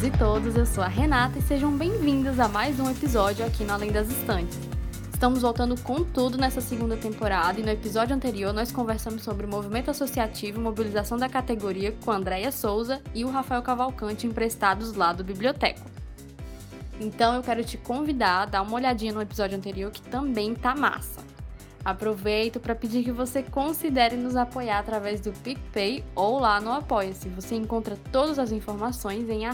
Todas e todos, eu sou a Renata e sejam bem-vindos a mais um episódio aqui no Além das Estantes. Estamos voltando com tudo nessa segunda temporada e no episódio anterior nós conversamos sobre o movimento associativo e mobilização da categoria com a Andréia Souza e o Rafael Cavalcante emprestados lá do Biblioteco. Então eu quero te convidar a dar uma olhadinha no episódio anterior que também tá massa. Aproveito para pedir que você considere nos apoiar através do PicPay ou lá no Apoia-se. Você encontra todas as informações em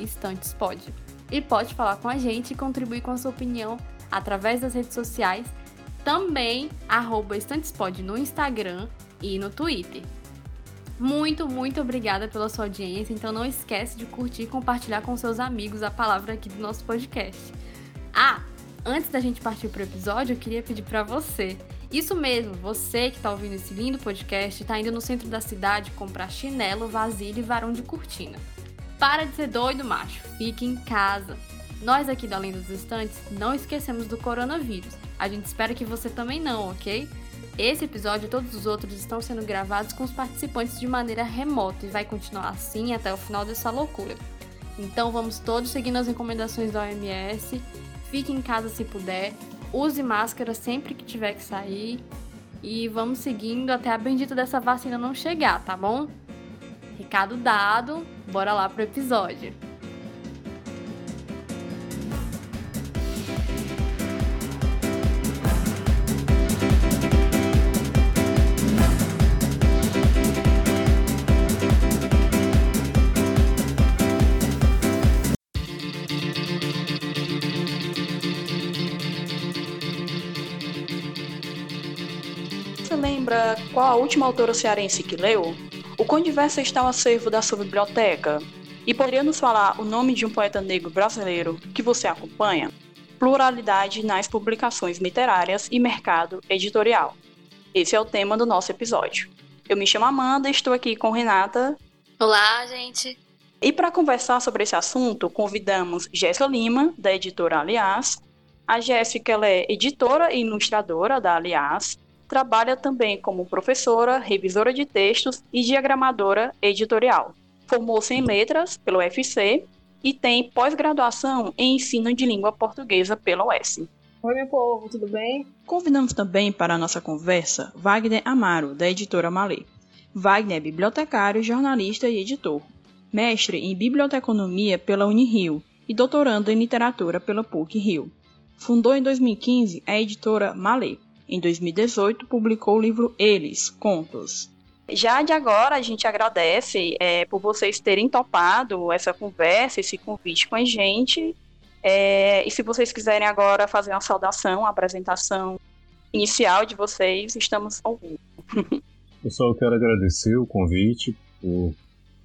estantespod. E pode falar com a gente e contribuir com a sua opinião através das redes sociais, também Estantespod no Instagram e no Twitter. Muito, muito obrigada pela sua audiência. Então não esquece de curtir e compartilhar com seus amigos a palavra aqui do nosso podcast. Ah, antes da gente partir para o episódio, eu queria pedir para você, isso mesmo, você que está ouvindo esse lindo podcast, está indo no centro da cidade comprar chinelo, vasilha e varão de cortina. Para de ser doido, macho. Fique em casa. Nós aqui da Além dos Estantes não esquecemos do coronavírus. A gente espera que você também não, ok? Esse episódio e todos os outros estão sendo gravados com os participantes de maneira remota e vai continuar assim até o final dessa loucura. Então vamos todos seguindo as recomendações da OMS, fique em casa se puder, use máscara sempre que tiver que sair e vamos seguindo até a bendita dessa vacina não chegar, tá bom? Recado dado, bora lá pro episódio. Lembra qual a última autora cearense que leu? O quão diverso está o acervo da sua biblioteca? E poderia nos falar o nome de um poeta negro brasileiro que você acompanha? Pluralidade nas publicações literárias e mercado editorial. Esse é o tema do nosso episódio. Eu me chamo Amanda e estou aqui com Renata. Olá, gente. E para conversar sobre esse assunto, convidamos Jéssica Lima, da editora Aliás. A Jéssica é editora e ilustradora da Aliás, trabalha também como professora, revisora de textos e diagramadora editorial. Formou-se em letras pelo UFC e tem pós-graduação em ensino de língua portuguesa pela UES. Oi, meu povo, tudo bem? Convidamos também para a nossa conversa Wagner Amaro, da editora Malê. Wagner é bibliotecário, jornalista e editor. Mestre em biblioteconomia pela Unirio e doutorando em literatura pela PUC-Rio. Fundou em 2015 a editora Malê. Em 2018, publicou o livro Eles, Contos. Já de agora, a gente agradece é, por vocês terem topado essa conversa, esse convite com a gente. É, e se vocês quiserem agora fazer uma saudação, uma apresentação inicial de vocês, estamos ouvindo. Pessoal, eu quero agradecer o convite por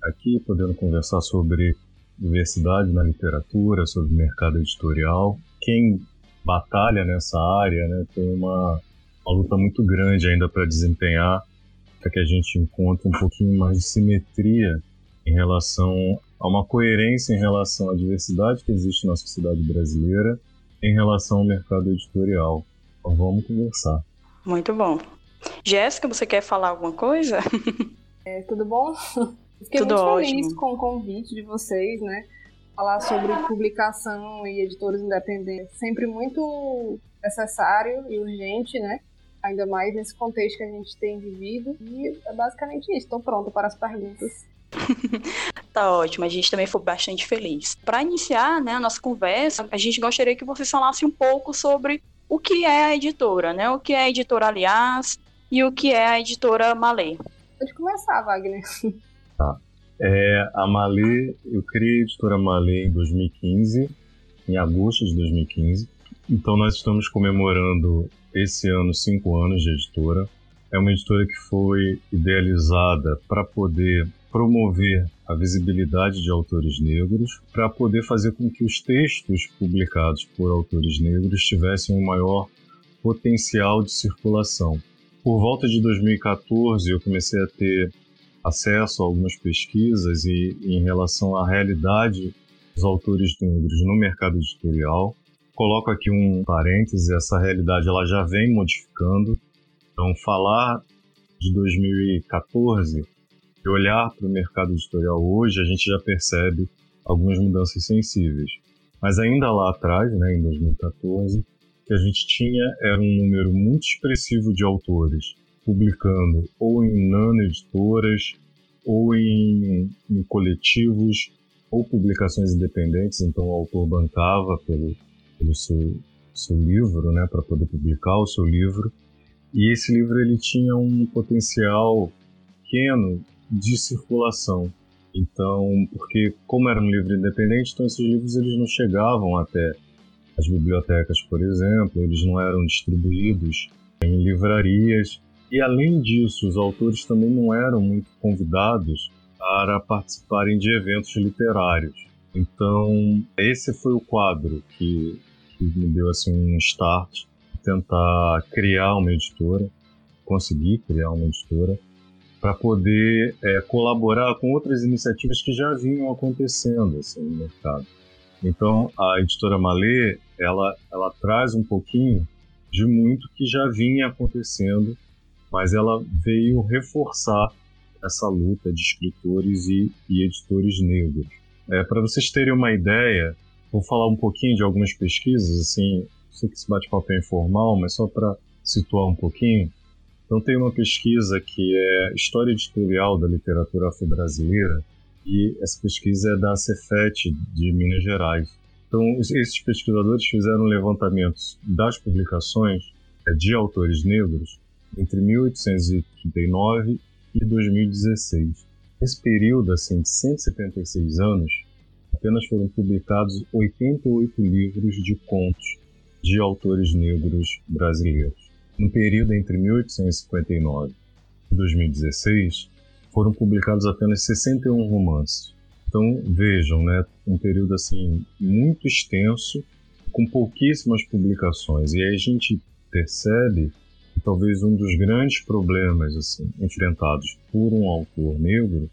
aqui podendo conversar sobre diversidade na literatura, sobre mercado editorial. Quem batalha nessa área né, tem uma uma luta muito grande ainda para desempenhar, para que a gente encontre um pouquinho mais de simetria em relação a uma coerência em relação à diversidade que existe na sociedade brasileira em relação ao mercado editorial. Então vamos conversar. Muito bom. Jéssica, você quer falar alguma coisa? É, tudo bom? Fiquei tudo muito ótimo. feliz com o convite de vocês, né? Falar sobre publicação e editores independentes. Sempre muito necessário e urgente, né? Ainda mais nesse contexto que a gente tem vivido. E é basicamente isso. Estou pronta para as perguntas. tá ótimo, a gente também foi bastante feliz. Para iniciar né, a nossa conversa, a gente gostaria que você falasse um pouco sobre o que é a editora, né? O que é a editora Aliás e o que é a editora Malê. Pode começar, Wagner. Tá. É, a Malê, eu criei a editora Malê em 2015, em agosto de 2015. Então nós estamos comemorando esse ano cinco anos de editora. É uma editora que foi idealizada para poder promover a visibilidade de autores negros, para poder fazer com que os textos publicados por autores negros tivessem um maior potencial de circulação. Por volta de 2014, eu comecei a ter acesso a algumas pesquisas e em relação à realidade dos autores negros no mercado editorial coloco aqui um parêntese, essa realidade ela já vem modificando. Então, falar de 2014 e olhar para o mercado editorial hoje, a gente já percebe algumas mudanças sensíveis. Mas ainda lá atrás, né, em 2014, que a gente tinha era um número muito expressivo de autores publicando ou em nano-editoras, ou em, em, coletivos, ou publicações independentes, então o autor bancava pelo, pelo seu, seu livro, né, para poder publicar o seu livro. E esse livro ele tinha um potencial pequeno de circulação. Então, porque como era um livro independente, então esses livros eles não chegavam até as bibliotecas, por exemplo, eles não eram distribuídos em livrarias. E além disso, os autores também não eram muito convidados para participarem de eventos literários. Então, esse foi o quadro que, que me deu assim um start, tentar criar uma editora, conseguir criar uma editora para poder é, colaborar com outras iniciativas que já vinham acontecendo assim, no mercado. Então, a editora Malê, ela, ela traz um pouquinho de muito que já vinha acontecendo, mas ela veio reforçar essa luta de escritores e, e editores negros. É, para vocês terem uma ideia, vou falar um pouquinho de algumas pesquisas, assim, sei que esse bate-papo é informal, mas só para situar um pouquinho. Então tem uma pesquisa que é História Editorial da Literatura Afro-Brasileira, e essa pesquisa é da Cefet de Minas Gerais. Então esses pesquisadores fizeram levantamentos das publicações é, de autores negros entre 1839 e 2016. Nesse período assim, de 176 anos, apenas foram publicados 88 livros de contos de autores negros brasileiros. No período entre 1859 e 2016, foram publicados apenas 61 romances. Então, vejam, né, um período assim muito extenso, com pouquíssimas publicações. E aí a gente percebe talvez um dos grandes problemas assim enfrentados por um autor negro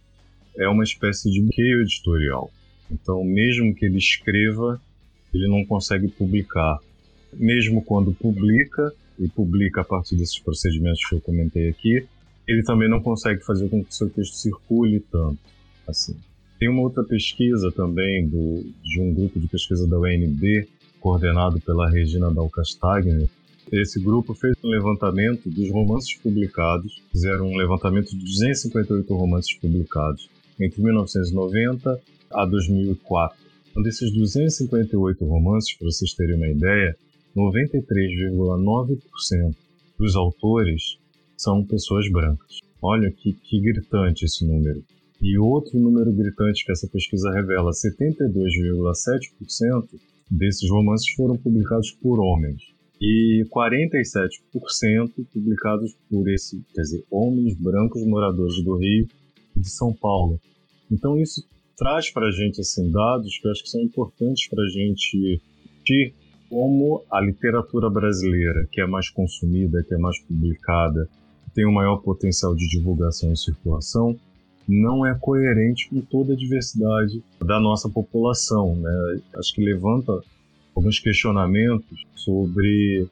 é uma espécie de bloqueio editorial. Então, mesmo que ele escreva, ele não consegue publicar. Mesmo quando publica, e publica a partir desses procedimentos que eu comentei aqui, ele também não consegue fazer com que o seu texto circule tanto. Assim. Tem uma outra pesquisa também do, de um grupo de pesquisa da UNB, coordenado pela Regina Dalcastagner. Esse grupo fez um levantamento dos romances publicados, fizeram um levantamento de 258 romances publicados entre 1990 a 2004. Um desses 258 romances, para vocês terem uma ideia, 93,9% dos autores são pessoas brancas. Olha que, que gritante esse número. E outro número gritante que essa pesquisa revela: 72,7% desses romances foram publicados por homens e 47% publicados por esse, quer dizer, homens brancos moradores do Rio e de São Paulo. Então isso traz para a gente assim dados que eu acho que são importantes para a gente ter como a literatura brasileira, que é mais consumida, que é mais publicada, tem um maior potencial de divulgação e circulação, não é coerente com toda a diversidade da nossa população. Né? Acho que levanta alguns questionamentos sobre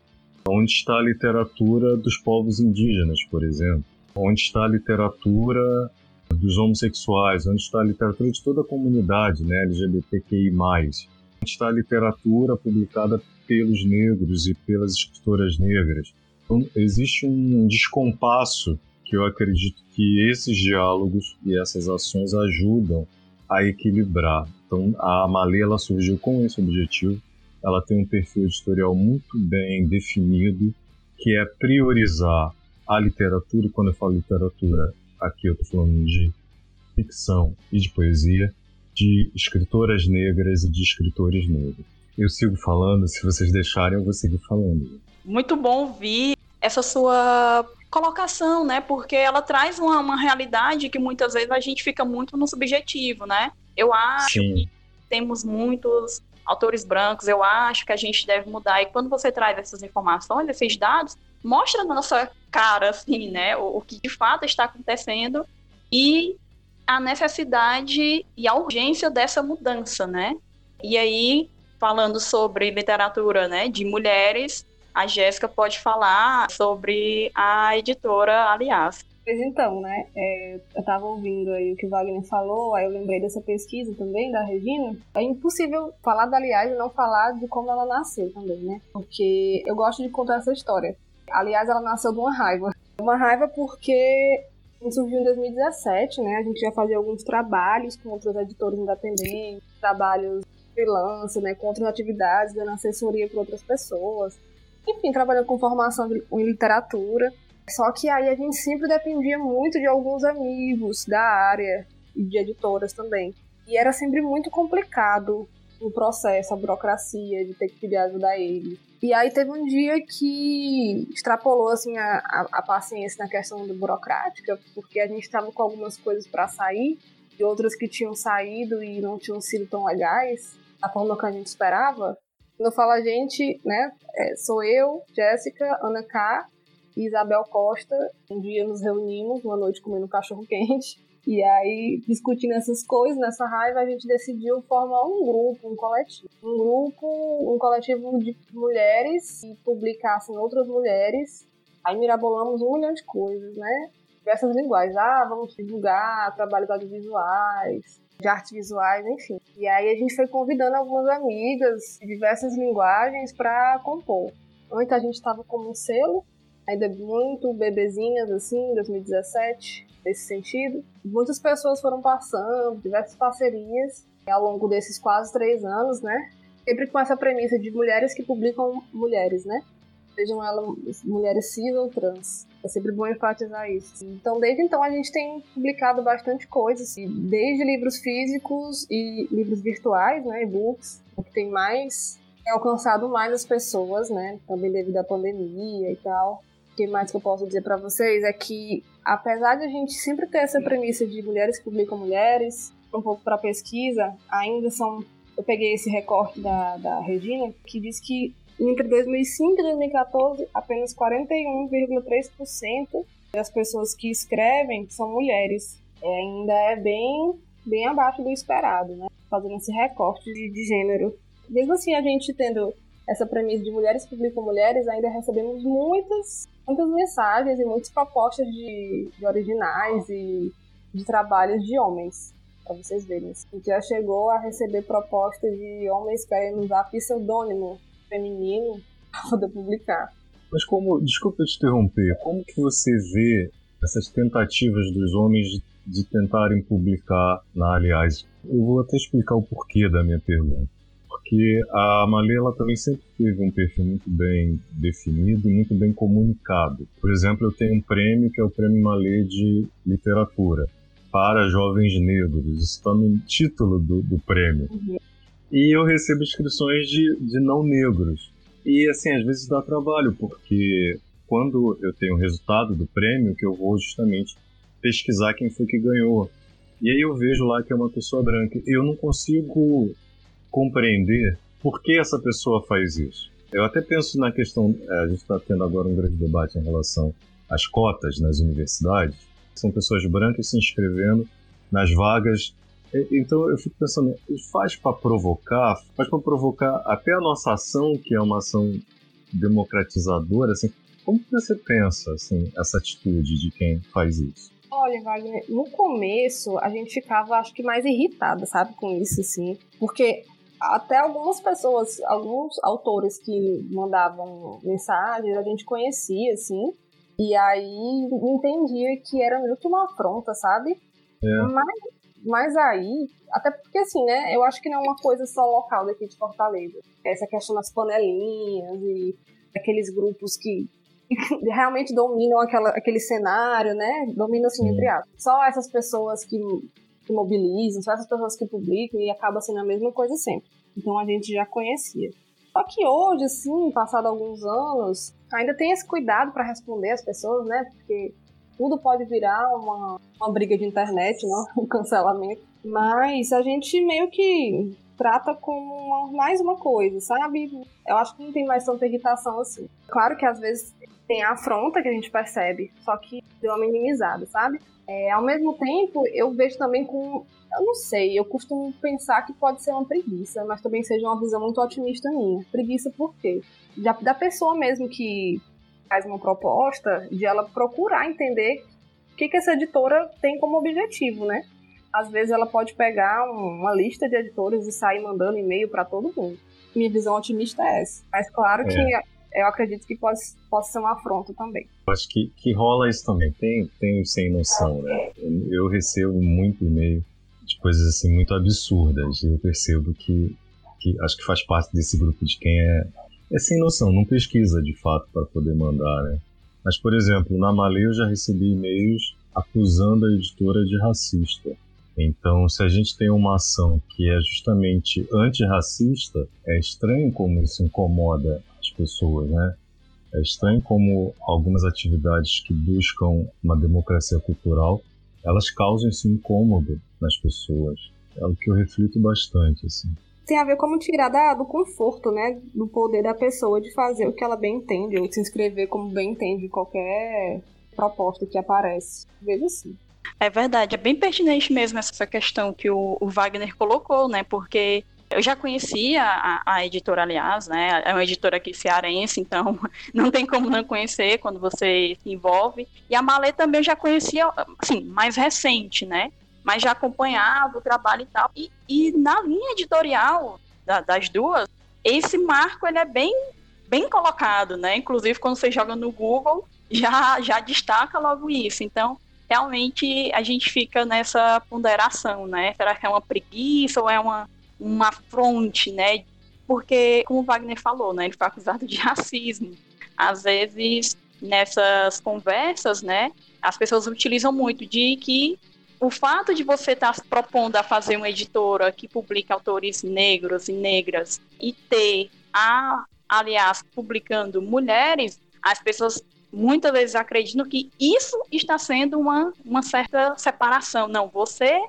onde está a literatura dos povos indígenas, por exemplo, onde está a literatura dos homossexuais, onde está a literatura de toda a comunidade né, LGBTQI+, onde está a literatura publicada pelos negros e pelas escritoras negras. Então, existe um descompasso que eu acredito que esses diálogos e essas ações ajudam a equilibrar. Então, a Malê ela surgiu com esse objetivo. Ela tem um perfil editorial muito bem definido, que é priorizar a literatura, e quando eu falo literatura, aqui eu estou falando de ficção e de poesia, de escritoras negras e de escritores negros. Eu sigo falando, se vocês deixarem, eu vou seguir falando. Muito bom ouvir essa sua colocação, né? Porque ela traz uma, uma realidade que muitas vezes a gente fica muito no subjetivo, né? Eu acho Sim. que temos muitos autores brancos, eu acho que a gente deve mudar. E quando você traz essas informações, esses dados, mostra na nossa cara, assim, né? O, o que de fato está acontecendo e a necessidade e a urgência dessa mudança, né? E aí, falando sobre literatura, né, de mulheres, a Jéssica pode falar sobre a editora Aliás. Pois então, né? É, eu tava ouvindo aí o que o Wagner falou, aí eu lembrei dessa pesquisa também da Regina. É impossível falar da Aliás e não falar de como ela nasceu também, né? Porque eu gosto de contar essa história. Aliás, ela nasceu de uma raiva. Uma raiva porque surgiu em 2017, né? A gente já fazia alguns trabalhos com outros editores independentes, trabalhos freelance, né? Com outras atividades, dando assessoria para outras pessoas. Enfim, trabalhando com formação em literatura. Só que aí a gente sempre dependia muito de alguns amigos da área e de editoras também. E era sempre muito complicado o processo, a burocracia de ter que pedir ajuda a ele. E aí teve um dia que extrapolou assim a, a, paciência na questão burocrática, porque a gente estava com algumas coisas para sair e outras que tinham saído e não tinham sido tão legais, da forma que a gente esperava. Quando eu falo a gente, né, é, sou eu, Jéssica, Ana K e Isabel Costa. Um dia nos reunimos, uma noite comendo cachorro quente. E aí, discutindo essas coisas, nessa raiva, a gente decidiu formar um grupo, um coletivo. Um grupo, um coletivo de mulheres que publicassem outras mulheres. Aí mirabolamos um milhão de coisas, né? Diversas linguagens. Ah, vamos divulgar trabalhos audiovisuais, de artes visuais, enfim. E aí a gente foi convidando algumas amigas de diversas linguagens para compor. Antes a gente estava como um selo, ainda muito bebezinhas assim, 2017, nesse sentido. Muitas pessoas foram passando, diversas parcerias ao longo desses quase três anos, né? Sempre com essa premissa de mulheres que publicam mulheres, né? Sejam elas mulheres cis ou trans. É sempre bom enfatizar isso. Então, desde então, a gente tem publicado bastante coisas, assim, desde livros físicos e livros virtuais, né, e-books, o que tem mais é alcançado mais as pessoas, né, também devido à pandemia e tal que mais que eu posso dizer para vocês é que, apesar de a gente sempre ter essa premissa de mulheres que publicam mulheres, um pouco para pesquisa, ainda são. Eu peguei esse recorte da, da Regina, que diz que entre 2005 e 2014, apenas 41,3% das pessoas que escrevem são mulheres. É, ainda é bem, bem abaixo do esperado, né? Fazendo esse recorte de, de gênero. Mesmo assim, a gente tendo essa premissa de mulheres publicam mulheres, ainda recebemos muitas muitas mensagens e muitas propostas de, de originais e de trabalhos de homens, para vocês verem. Gente já chegou a receber propostas de homens querendo usar pseudônimo feminino para poder publicar. Mas como, desculpa te interromper, como que você vê essas tentativas dos homens de, de tentarem publicar na Aliás? Eu vou até explicar o porquê da minha pergunta porque a Malê ela também sempre teve um perfil muito bem definido e muito bem comunicado. Por exemplo, eu tenho um prêmio que é o Prêmio Malê de Literatura para jovens negros. Isso está no título do, do prêmio. Uhum. E eu recebo inscrições de, de não negros. E assim, às vezes dá trabalho, porque quando eu tenho o resultado do prêmio, que eu vou justamente pesquisar quem foi que ganhou. E aí eu vejo lá que é uma pessoa branca. Eu não consigo compreender por que essa pessoa faz isso. Eu até penso na questão, é, a gente está tendo agora um grande debate em relação às cotas nas universidades. São pessoas brancas se inscrevendo nas vagas. Então eu fico pensando, faz para provocar, faz para provocar até a nossa ação, que é uma ação democratizadora, assim, como você pensa, assim, essa atitude de quem faz isso? Olha, Wagner, no começo a gente ficava, acho que mais irritada, sabe, com isso, assim. Porque até algumas pessoas, alguns autores que mandavam mensagens, a gente conhecia, assim, e aí entendia que era meio que uma afronta, sabe? É. Mas, mas aí, até porque assim, né, eu acho que não é uma coisa só local daqui de Fortaleza. Essa questão das panelinhas e aqueles grupos que realmente dominam aquela, aquele cenário, né? Dominam assim, entre aspas. Só essas pessoas que que mobilizam, só essas pessoas que publicam e acaba sendo a mesma coisa sempre. Então a gente já conhecia. Só que hoje, assim, passado alguns anos, ainda tem esse cuidado para responder as pessoas, né? Porque tudo pode virar uma, uma briga de internet, não? um cancelamento. Mas a gente meio que trata como uma, mais uma coisa, sabe? Eu acho que não tem mais tanta irritação assim. Claro que às vezes tem a afronta que a gente percebe, só que deu uma minimizada, sabe? É, ao mesmo tempo, eu vejo também com. Eu não sei, eu costumo pensar que pode ser uma preguiça, mas também seja uma visão muito otimista minha. Preguiça por quê? Da, da pessoa mesmo que faz uma proposta, de ela procurar entender que, que essa editora tem como objetivo, né? Às vezes ela pode pegar uma lista de editores e sair mandando e-mail para todo mundo. Minha visão otimista é essa. Mas claro é. que eu acredito que pode, possa ser uma afronta também. Acho que, que rola isso também. Tem, tem sem noção, né? Eu recebo muito e-mail de coisas assim muito absurdas. Eu percebo que, que acho que faz parte desse grupo de quem é, é sem noção, não pesquisa de fato para poder mandar, né? Mas, por exemplo, na Malê eu já recebi e-mails acusando a editora de racista. Então, se a gente tem uma ação que é justamente antirracista, é estranho como isso incomoda as pessoas, né? É estranho como algumas atividades que buscam uma democracia cultural, elas causam esse incômodo nas pessoas. É o que eu reflito bastante, assim. Tem a ver como tirar da, do conforto, né? Do poder da pessoa de fazer o que ela bem entende, ou de se inscrever como bem entende qualquer proposta que aparece. Vejo assim. É verdade, é bem pertinente mesmo essa questão que o, o Wagner colocou, né? Porque eu já conhecia a, a, editora, aliás, né? É uma editora aqui cearense, então não tem como não conhecer quando você se envolve. E a Malê também eu já conhecia, assim, mais recente, né? Mas já acompanhava o trabalho e tal. E, e na linha editorial da, das duas, esse marco ele é bem, bem colocado, né? Inclusive quando você joga no Google, já, já destaca logo isso. Então, realmente a gente fica nessa ponderação, né? Será que é uma preguiça ou é uma, uma fronte, né? Porque, como o Wagner falou, né? Ele foi acusado de racismo. Às vezes, nessas conversas, né? As pessoas utilizam muito de que o fato de você estar tá propondo a fazer uma editora que publica autores negros e negras e ter a, aliás, publicando mulheres, as pessoas muitas vezes acreditam que isso está sendo uma, uma certa separação. Não, você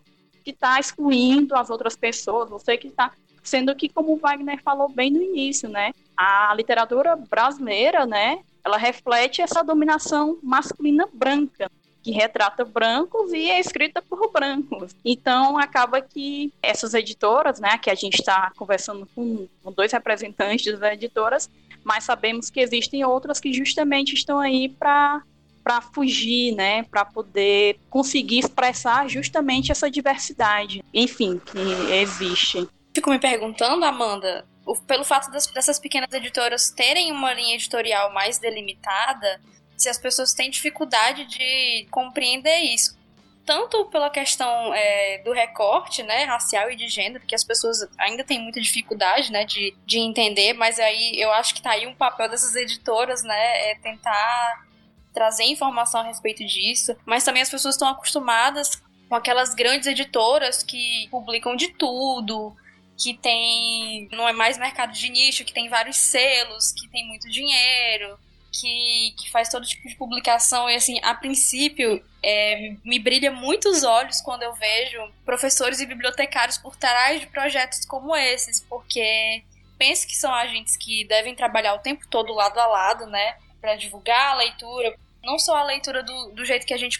que está excluindo as outras pessoas, você que está. Sendo que, como o Wagner falou bem no início, né? A literatura brasileira, né? Ela reflete essa dominação masculina branca, que retrata brancos e é escrita por brancos. Então, acaba que essas editoras, né? Que a gente está conversando com, dois representantes das editoras, mas sabemos que existem outras que justamente estão aí para para fugir, né, para poder conseguir expressar justamente essa diversidade, enfim, que existe. Fico me perguntando, Amanda, pelo fato das, dessas pequenas editoras terem uma linha editorial mais delimitada, se as pessoas têm dificuldade de compreender isso tanto pela questão é, do recorte, né, racial e de gênero, que as pessoas ainda têm muita dificuldade, né, de, de entender, mas aí eu acho que tá aí um papel dessas editoras, né, é tentar trazer informação a respeito disso, mas também as pessoas estão acostumadas com aquelas grandes editoras que publicam de tudo, que tem não é mais mercado de nicho, que tem vários selos, que tem muito dinheiro, que, que faz todo tipo de publicação. E assim, a princípio é, me brilha muito os olhos quando eu vejo professores e bibliotecários por trás de projetos como esses, porque penso que são agentes que devem trabalhar o tempo todo lado a lado, né, para divulgar a leitura, não só a leitura do, do jeito que a gente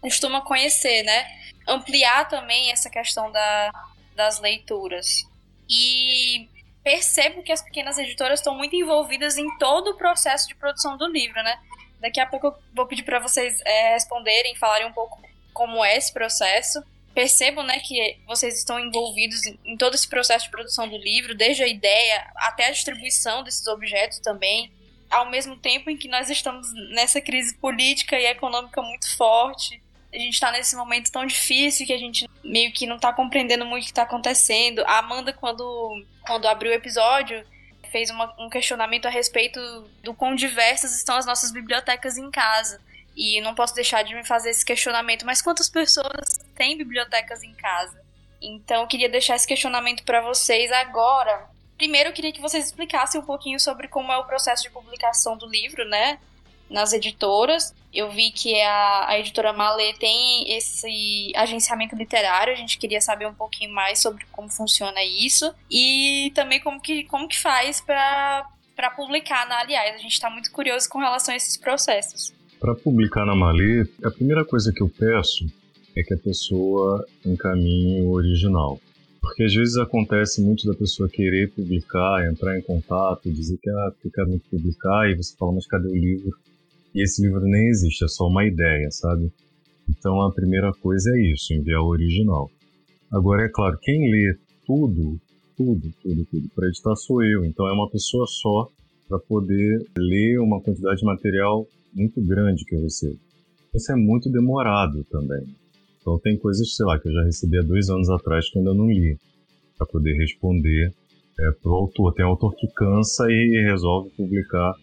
costuma conhecer, né, ampliar também essa questão da, das leituras. E percebo que as pequenas editoras estão muito envolvidas em todo o processo de produção do livro, né? Daqui a pouco eu vou pedir para vocês é, responderem, falarem um pouco como é esse processo. Percebo, né, que vocês estão envolvidos em, todo esse processo de produção do livro, desde a ideia até a distribuição desses objetos também, ao mesmo tempo em que nós estamos nessa crise política e econômica muito forte a gente está nesse momento tão difícil que a gente meio que não está compreendendo muito o que está acontecendo. A Amanda, quando, quando abriu o episódio, fez uma, um questionamento a respeito do quão diversas estão as nossas bibliotecas em casa. E não posso deixar de me fazer esse questionamento, mas quantas pessoas têm bibliotecas em casa? Então, eu queria deixar esse questionamento para vocês agora. Primeiro, eu queria que vocês explicassem um pouquinho sobre como é o processo de publicação do livro, né? nas editoras. Eu vi que a, a editora Malê tem esse agenciamento literário, a gente queria saber um pouquinho mais sobre como funciona isso e também como que, como que faz para publicar na Aliás. A gente está muito curioso com relação a esses processos. Para publicar na Malê, a primeira coisa que eu peço é que a pessoa encaminhe o original. Porque às vezes acontece muito da pessoa querer publicar, entrar em contato, dizer que ah, eu quero muito publicar, e você fala, mas cadê o livro? E esse livro nem existe, é só uma ideia, sabe? Então a primeira coisa é isso, enviar o original. Agora, é claro, quem lê tudo, tudo, tudo, tudo para editar sou eu. Então é uma pessoa só para poder ler uma quantidade de material muito grande que eu recebo. Isso é muito demorado também. Então tem coisas, sei lá, que eu já recebi há dois anos atrás que ainda não li para poder responder é, pro autor. Tem autor que cansa e resolve publicar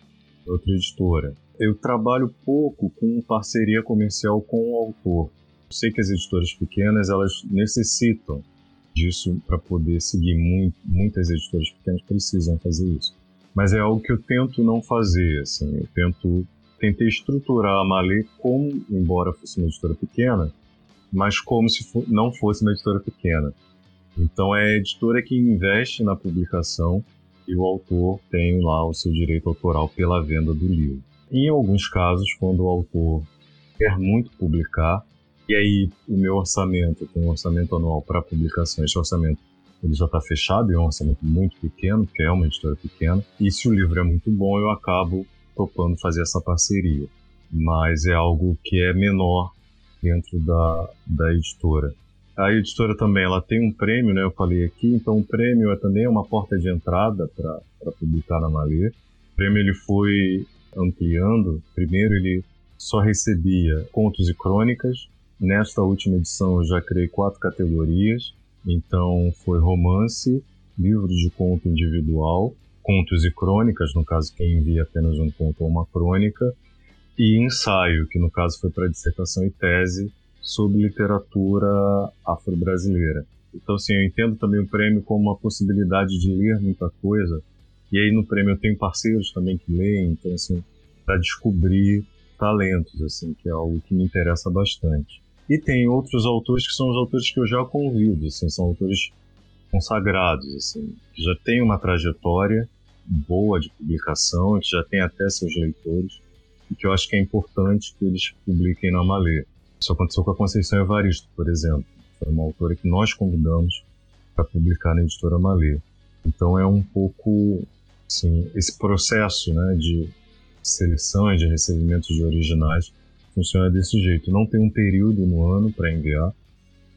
outra editora. Eu trabalho pouco com parceria comercial com o autor. Eu sei que as editoras pequenas elas necessitam disso para poder seguir. Muito, muitas editoras pequenas precisam fazer isso. Mas é algo que eu tento não fazer. Assim, eu tento tentei estruturar a Malê como, embora fosse uma editora pequena, mas como se não fosse uma editora pequena. Então é a editora que investe na publicação e o autor tem lá o seu direito autoral pela venda do livro. Em alguns casos, quando o autor quer muito publicar, e aí o meu orçamento, tenho um orçamento anual para publicação, esse orçamento ele já está fechado, é um orçamento muito pequeno, porque é uma editora pequena, e se o livro é muito bom, eu acabo topando fazer essa parceria. Mas é algo que é menor dentro da, da editora. A editora também ela tem um prêmio, né? Eu falei aqui, então o prêmio é também uma porta de entrada para publicar na Malê. O prêmio ele foi ampliando. Primeiro ele só recebia contos e crônicas. Nesta última edição eu já criei quatro categorias. Então foi romance, livro de conto individual, contos e crônicas, no caso quem envia apenas um conto ou uma crônica, e ensaio, que no caso foi para dissertação e tese sobre literatura afro-brasileira. Então, assim, eu entendo também o prêmio como uma possibilidade de ler muita coisa. E aí no prêmio eu tenho parceiros também que leem, então, assim, para descobrir talentos, assim, que é algo que me interessa bastante. E tem outros autores que são os autores que eu já convido, assim, são autores consagrados, assim, que já têm uma trajetória boa de publicação, que já têm até seus leitores e que eu acho que é importante que eles publiquem na Malê. Isso aconteceu com a Conceição Evaristo, por exemplo. Foi uma autora que nós convidamos para publicar na editora Malê. Então é um pouco assim, esse processo né, de seleção e de recebimento de originais funciona desse jeito. Não tem um período no ano para enviar.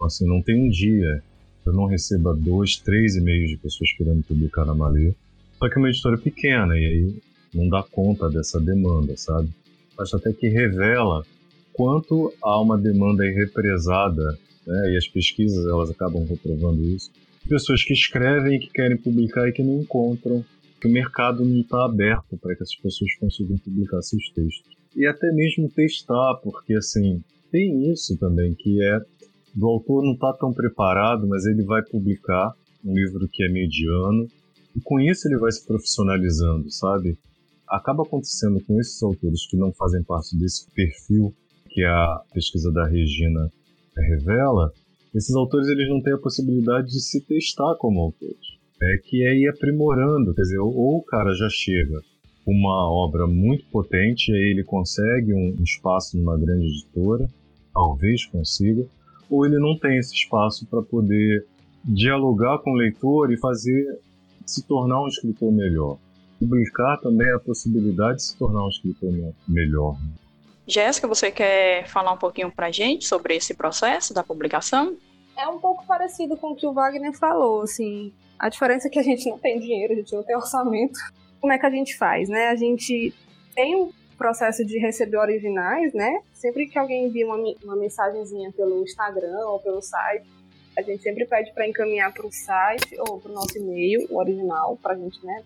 Assim, não tem um dia eu não receba dois, três e-mails de pessoas querendo publicar na Malê. Só que é uma editora pequena e aí não dá conta dessa demanda, sabe? Acho até que revela quanto há uma demanda irrepresada, né, e as pesquisas elas acabam comprovando isso. Pessoas que escrevem e que querem publicar e que não encontram, que o mercado não está aberto para que essas pessoas consigam publicar seus textos. E até mesmo testar, porque assim, tem isso também, que é do autor não está tão preparado, mas ele vai publicar um livro que é mediano, e com isso ele vai se profissionalizando, sabe? Acaba acontecendo com esses autores que não fazem parte desse perfil que a pesquisa da Regina revela, esses autores eles não têm a possibilidade de se testar como autores. É que é ir aprimorando, quer dizer, ou o cara já chega uma obra muito potente, aí ele consegue um espaço numa grande editora, talvez consiga, ou ele não tem esse espaço para poder dialogar com o leitor e fazer se tornar um escritor melhor publicar também a possibilidade de se tornar um escritor melhor. Jéssica, você quer falar um pouquinho para a gente sobre esse processo da publicação? É um pouco parecido com o que o Wagner falou, assim. A diferença é que a gente não tem dinheiro, a gente não tem orçamento. Como é que a gente faz, né? A gente tem um processo de receber originais, né? Sempre que alguém envia uma, uma mensagenzinha pelo Instagram ou pelo site, a gente sempre pede para encaminhar para o site ou para o nosso e-mail, o original, para a gente, né,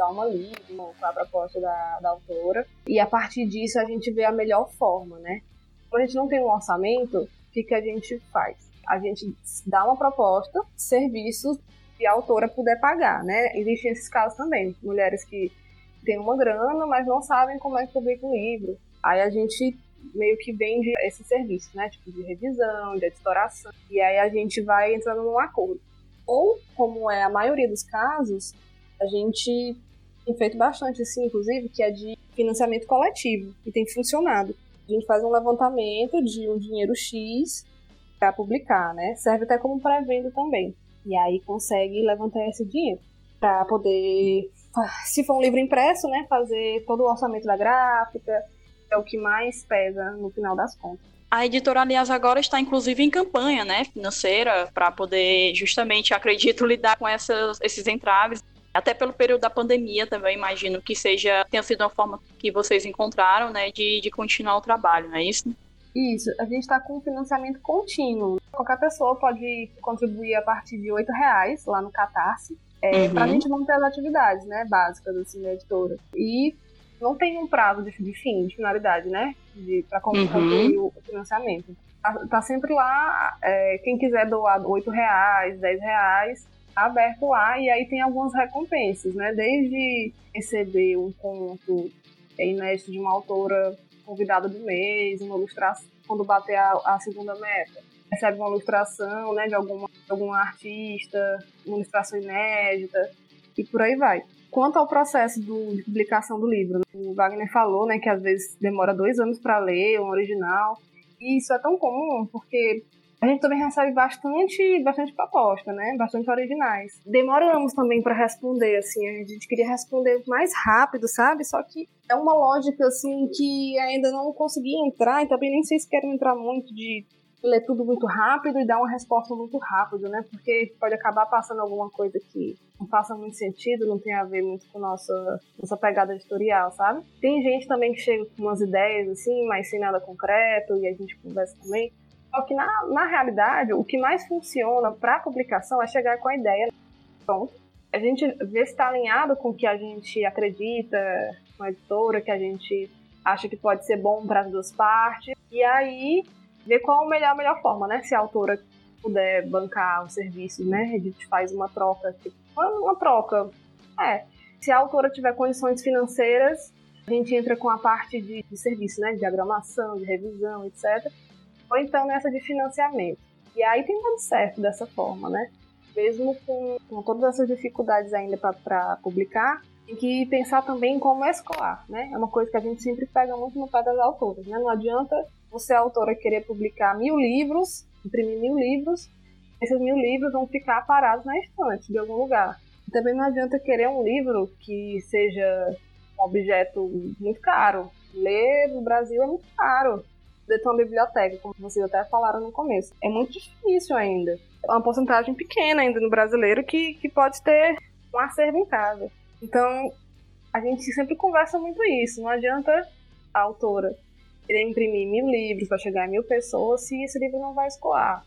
dar uma lida com a proposta da, da autora. E a partir disso a gente vê a melhor forma, né? Quando a gente não tem um orçamento, o que, que a gente faz? A gente dá uma proposta, serviços que a autora puder pagar, né? Existem esses casos também, mulheres que têm uma grana, mas não sabem como é que publica um livro. Aí a gente meio que vende esse serviço, né? Tipo de revisão, de editoração. E aí a gente vai entrando num acordo. Ou, como é a maioria dos casos, a gente tem feito bastante, assim, inclusive, que é de financiamento coletivo, e tem funcionado. A gente faz um levantamento de um dinheiro X para publicar, né? Serve até como pré-venda também. E aí consegue levantar esse dinheiro para poder, se for um livro impresso, né, fazer todo o orçamento da gráfica, é o que mais pesa no final das contas. A editora, aliás, agora está inclusive em campanha né, financeira para poder justamente, acredito, lidar com essas, esses entraves. Até pelo período da pandemia também, imagino que seja tenha sido uma forma que vocês encontraram né, de, de continuar o trabalho, não é isso? Isso, a gente está com financiamento contínuo. Qualquer pessoa pode contribuir a partir de R$ reais lá no Catarse, é, uhum. para a gente manter as atividades né, básicas assim, da editora. E não tem um prazo de, de fim, de finalidade, né? Para concluir uhum. o financiamento. Tá, tá sempre lá, é, quem quiser doar R$ reais, R$ reais, aberto lá, e aí tem algumas recompensas, né? Desde receber um conto inédito de uma autora convidada do mês, uma ilustração, quando bater a, a segunda meta, recebe uma ilustração né, de alguma, alguma artista, uma ilustração inédita, e por aí vai. Quanto ao processo do, de publicação do livro, o Wagner falou né, que às vezes demora dois anos para ler um original, e isso é tão comum porque a gente também recebe bastante, bastante proposta, né? Bastante originais. Demoramos também para responder, assim, a gente queria responder mais rápido, sabe? Só que é uma lógica, assim, que ainda não consegui entrar, e também nem sei se quero entrar muito de ler tudo muito rápido e dar uma resposta muito rápido, né? Porque pode acabar passando alguma coisa que não faça muito sentido, não tem a ver muito com nossa nossa pegada editorial, sabe? Tem gente também que chega com umas ideias assim, mas sem nada concreto e a gente conversa também. Só que na, na realidade, o que mais funciona para a publicação é chegar com a ideia pronto. A gente vê se está alinhado com o que a gente acredita, com a editora, que a gente acha que pode ser bom para as duas partes. E aí, ver qual a melhor, a melhor forma, né? Se a autora puder bancar o serviço, né? A gente faz uma troca, tipo, uma troca. É. Se a autora tiver condições financeiras, a gente entra com a parte de, de serviço, né? De diagramação, de revisão, etc ou então nessa de financiamento. E aí tem dado certo dessa forma, né? Mesmo com, com todas essas dificuldades ainda para publicar, tem que pensar também como escolar, né? É uma coisa que a gente sempre pega muito no pé das autoras, né? Não adianta você, autora, querer publicar mil livros, imprimir mil livros, esses mil livros vão ficar parados na estante de algum lugar. Também não adianta querer um livro que seja um objeto muito caro. Ler no Brasil é muito caro de ter uma biblioteca, como vocês até falaram no começo. É muito difícil ainda. É uma porcentagem pequena ainda no brasileiro que, que pode ter um acervo em casa. Então, a gente sempre conversa muito isso. Não adianta a autora querer imprimir mil livros para chegar a mil pessoas se esse livro não vai escoar.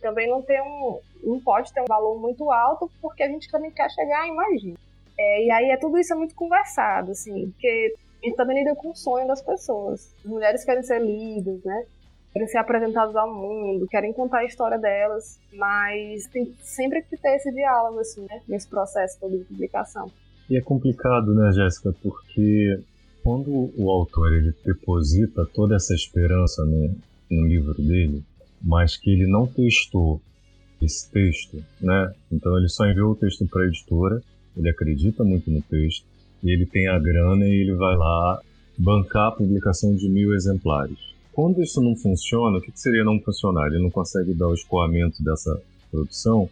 Também não tem um, não pode ter um valor muito alto porque a gente também quer chegar em mais gente. É, e aí é tudo isso é muito conversado, assim, porque e também lida com o sonho das pessoas. As mulheres querem ser lidas, né? Querem ser apresentadas ao mundo, querem contar a história delas, mas tem sempre que ter esse diálogo, assim, né? Nesse processo todo de publicação. E é complicado, né, Jéssica? Porque quando o autor ele deposita toda essa esperança no, no livro dele, mas que ele não testou esse texto, né? Então ele só enviou o texto para a editora, ele acredita muito no texto, e ele tem a grana e ele vai lá bancar a publicação de mil exemplares. Quando isso não funciona, o que seria não funcionar? Ele não consegue dar o escoamento dessa produção.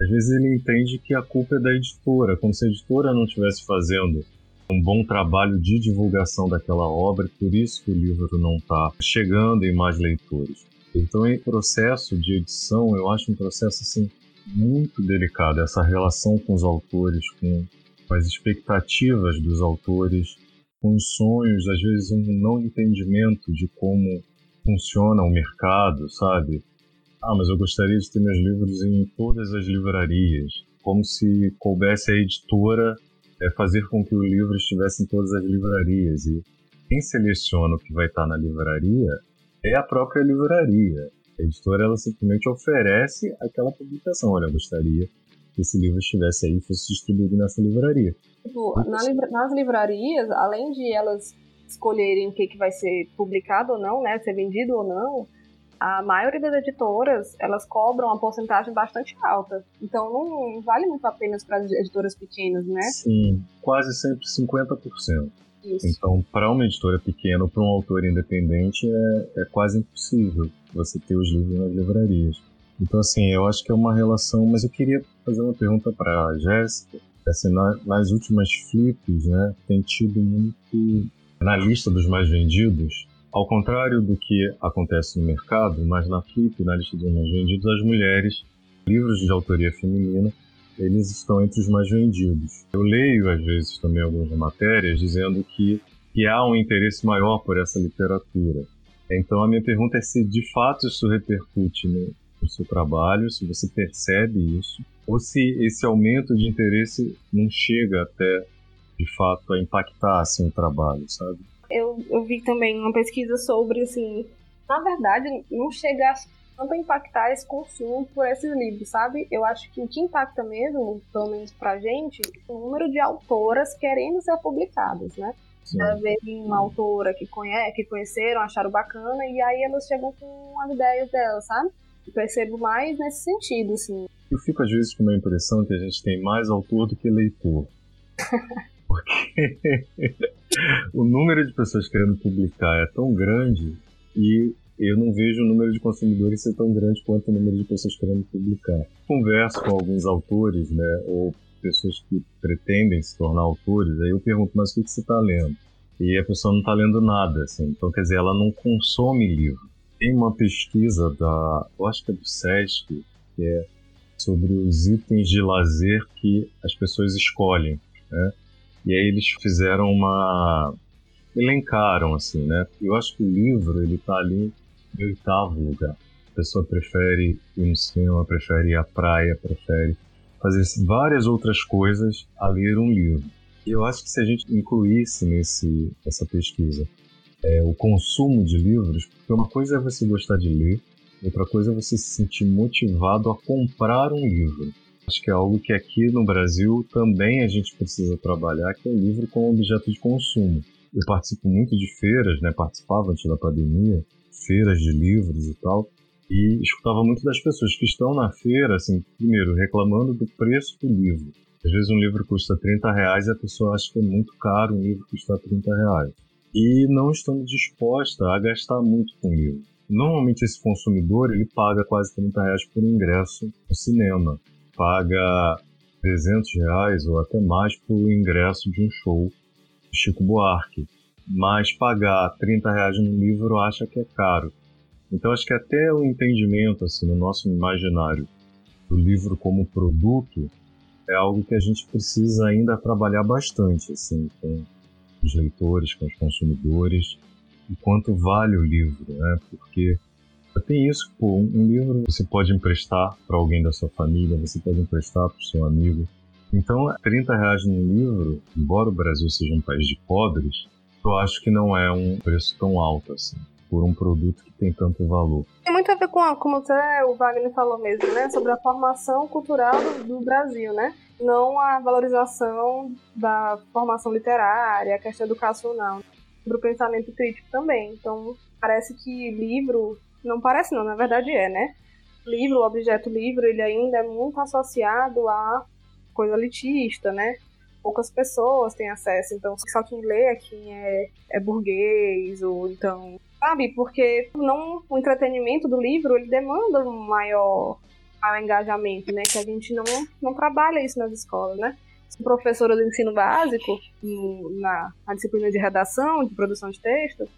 Às vezes ele entende que a culpa é da editora, como se a editora não estivesse fazendo um bom trabalho de divulgação daquela obra, por isso que o livro não está chegando em mais leitores. Então, o processo de edição, eu acho um processo assim muito delicado, essa relação com os autores, com com as expectativas dos autores, com os sonhos, às vezes um não entendimento de como funciona o mercado, sabe? Ah, mas eu gostaria de ter meus livros em todas as livrarias, como se coubesse a editora é, fazer com que o livro estivesse em todas as livrarias. E quem seleciona o que vai estar na livraria é a própria livraria. A editora ela simplesmente oferece aquela publicação. Olha, eu gostaria que esse livro estivesse aí e fosse distribuído nessa livraria. Tipo, na livra nas livrarias, além de elas escolherem o que, que vai ser publicado ou não, né, ser vendido ou não, a maioria das editoras, elas cobram uma porcentagem bastante alta. Então não vale muito apenas para as editoras pequenas, né? Sim, quase sempre 50%. Isso. Então, para uma editora pequena ou para um autor independente, é, é quase impossível você ter os livros nas livrarias. Então, assim, eu acho que é uma relação, mas eu queria fazer uma pergunta para a Jéssica. Assim, na, nas últimas flips, né, tem tido muito na lista dos mais vendidos ao contrário do que acontece no mercado, mas na Flip, na lista dos mais vendidos, as mulheres, livros de autoria feminina, eles estão entre os mais vendidos. Eu leio, às vezes, também algumas matérias dizendo que, que há um interesse maior por essa literatura. Então, a minha pergunta é se de fato isso repercute no, no seu trabalho, se você percebe isso, ou se esse aumento de interesse não chega até, de fato, a impactar assim, o trabalho, sabe? Eu, eu vi também uma pesquisa sobre, assim, na verdade, não chega tanto a impactar esse consumo por esses livros, sabe? Eu acho que o que impacta mesmo, pelo menos pra gente, é o número de autoras querendo ser publicadas, né? Às vezes uma autora que, conhece, que conheceram, acharam bacana, e aí elas chegam com as ideias delas, sabe? Percebo mais nesse sentido, assim. Eu fico às vezes com uma impressão que a gente tem mais autor do que leitor. Porque o número de pessoas querendo publicar é tão grande e eu não vejo o número de consumidores ser tão grande quanto o número de pessoas querendo publicar. Converso com alguns autores, né, ou pessoas que pretendem se tornar autores, aí eu pergunto, mas o que, que você está lendo? E a pessoa não está lendo nada, assim. Então, quer dizer, ela não consome livro. Tem uma pesquisa da, eu acho que é do SESC, que é sobre os itens de lazer que as pessoas escolhem, né? E aí eles fizeram uma elencaram assim, né? Eu acho que o livro ele tá ali em oitavo lugar. A pessoa prefere ir no cinema, prefere ir à praia, prefere fazer várias outras coisas a ler um livro. Eu acho que se a gente incluísse nesse essa pesquisa é, o consumo de livros, porque uma coisa é você gostar de ler, outra coisa é você se sentir motivado a comprar um livro. Acho que é algo que aqui no Brasil também a gente precisa trabalhar, que é o livro como objeto de consumo. Eu participo muito de feiras, né? Participava antes da pandemia, feiras de livros e tal, e escutava muito das pessoas que estão na feira, assim, primeiro, reclamando do preço do livro. Às vezes um livro custa 30 reais e a pessoa acha que é muito caro um livro custar 30 reais. E não estando disposta a gastar muito com o livro. Normalmente esse consumidor ele paga quase 30 reais por ingresso no cinema paga 300 reais ou até mais por ingresso de um show de Chico Buarque. Mas pagar 30 reais no livro acha que é caro. Então acho que até o entendimento assim no nosso imaginário do livro como produto é algo que a gente precisa ainda trabalhar bastante assim com os leitores, com os consumidores, e quanto vale o livro, né? Porque tem isso, pô, um livro você pode emprestar para alguém da sua família, você pode emprestar para o seu amigo. Então, 30 reais num livro, embora o Brasil seja um país de pobres, eu acho que não é um preço tão alto assim, por um produto que tem tanto valor. Tem muito a ver com, a, como até o Wagner falou mesmo, né, sobre a formação cultural do, do Brasil, né? Não a valorização da formação literária, a questão educacional, sobre o pensamento crítico também. Então, parece que livro não parece não, na verdade é, né? Livro, o objeto livro, ele ainda é muito associado a coisa elitista, né? Poucas pessoas têm acesso, então só quem lê é quem é, é burguês, ou então... Sabe? Porque não, o entretenimento do livro, ele demanda um maior, maior engajamento, né? Que a gente não, não trabalha isso nas escolas, né? Sou professora do ensino básico, na, na disciplina de redação, de produção de texto,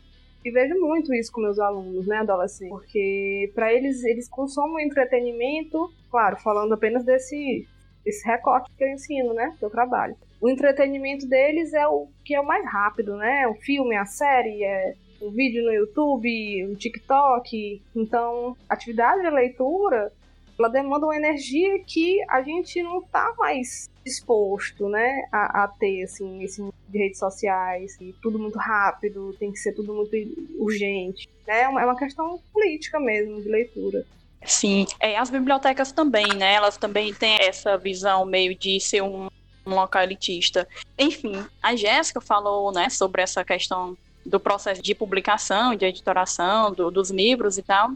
e vejo muito isso com meus alunos, né, adolescentes, porque para eles eles consomem entretenimento, claro, falando apenas desse esse recorte que eu ensino, né, que eu trabalho. O entretenimento deles é o que é o mais rápido, né? O filme, a série, é um vídeo no YouTube, um TikTok. Então, atividade de leitura, ela demanda uma energia que a gente não tá mais disposto, né, a, a ter, assim, esse de redes sociais, e tudo muito rápido, tem que ser tudo muito urgente, né, é uma é questão política mesmo, de leitura. Sim, é, as bibliotecas também, né, elas também têm essa visão meio de ser um, um local elitista. Enfim, a Jéssica falou, né, sobre essa questão do processo de publicação, de editoração do, dos livros e tal.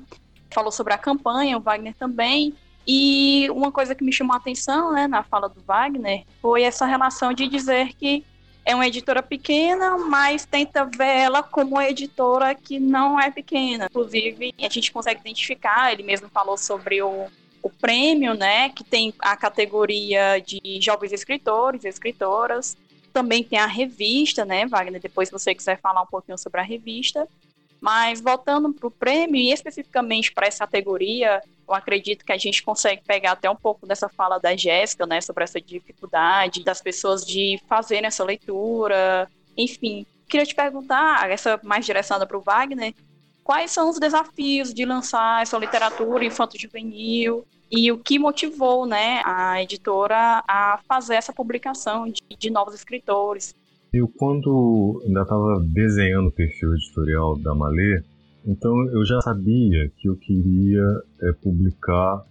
Falou sobre a campanha, o Wagner também. E uma coisa que me chamou a atenção né, na fala do Wagner foi essa relação de dizer que é uma editora pequena, mas tenta ver ela como uma editora que não é pequena. Inclusive, a gente consegue identificar, ele mesmo falou sobre o, o prêmio, né, que tem a categoria de jovens escritores e escritoras. Também tem a revista, né, Wagner? Depois, se você quiser falar um pouquinho sobre a revista. Mas voltando para o prêmio e especificamente para essa categoria, eu acredito que a gente consegue pegar até um pouco dessa fala da Jéssica, né, sobre essa dificuldade das pessoas de fazerem essa leitura, enfim. Queria te perguntar, essa mais direcionada para o Wagner, quais são os desafios de lançar essa literatura infanto-juvenil e o que motivou né, a editora a fazer essa publicação de, de novos escritores. Eu, quando ainda estava desenhando o perfil editorial da Malê, então eu já sabia que eu queria é, publicar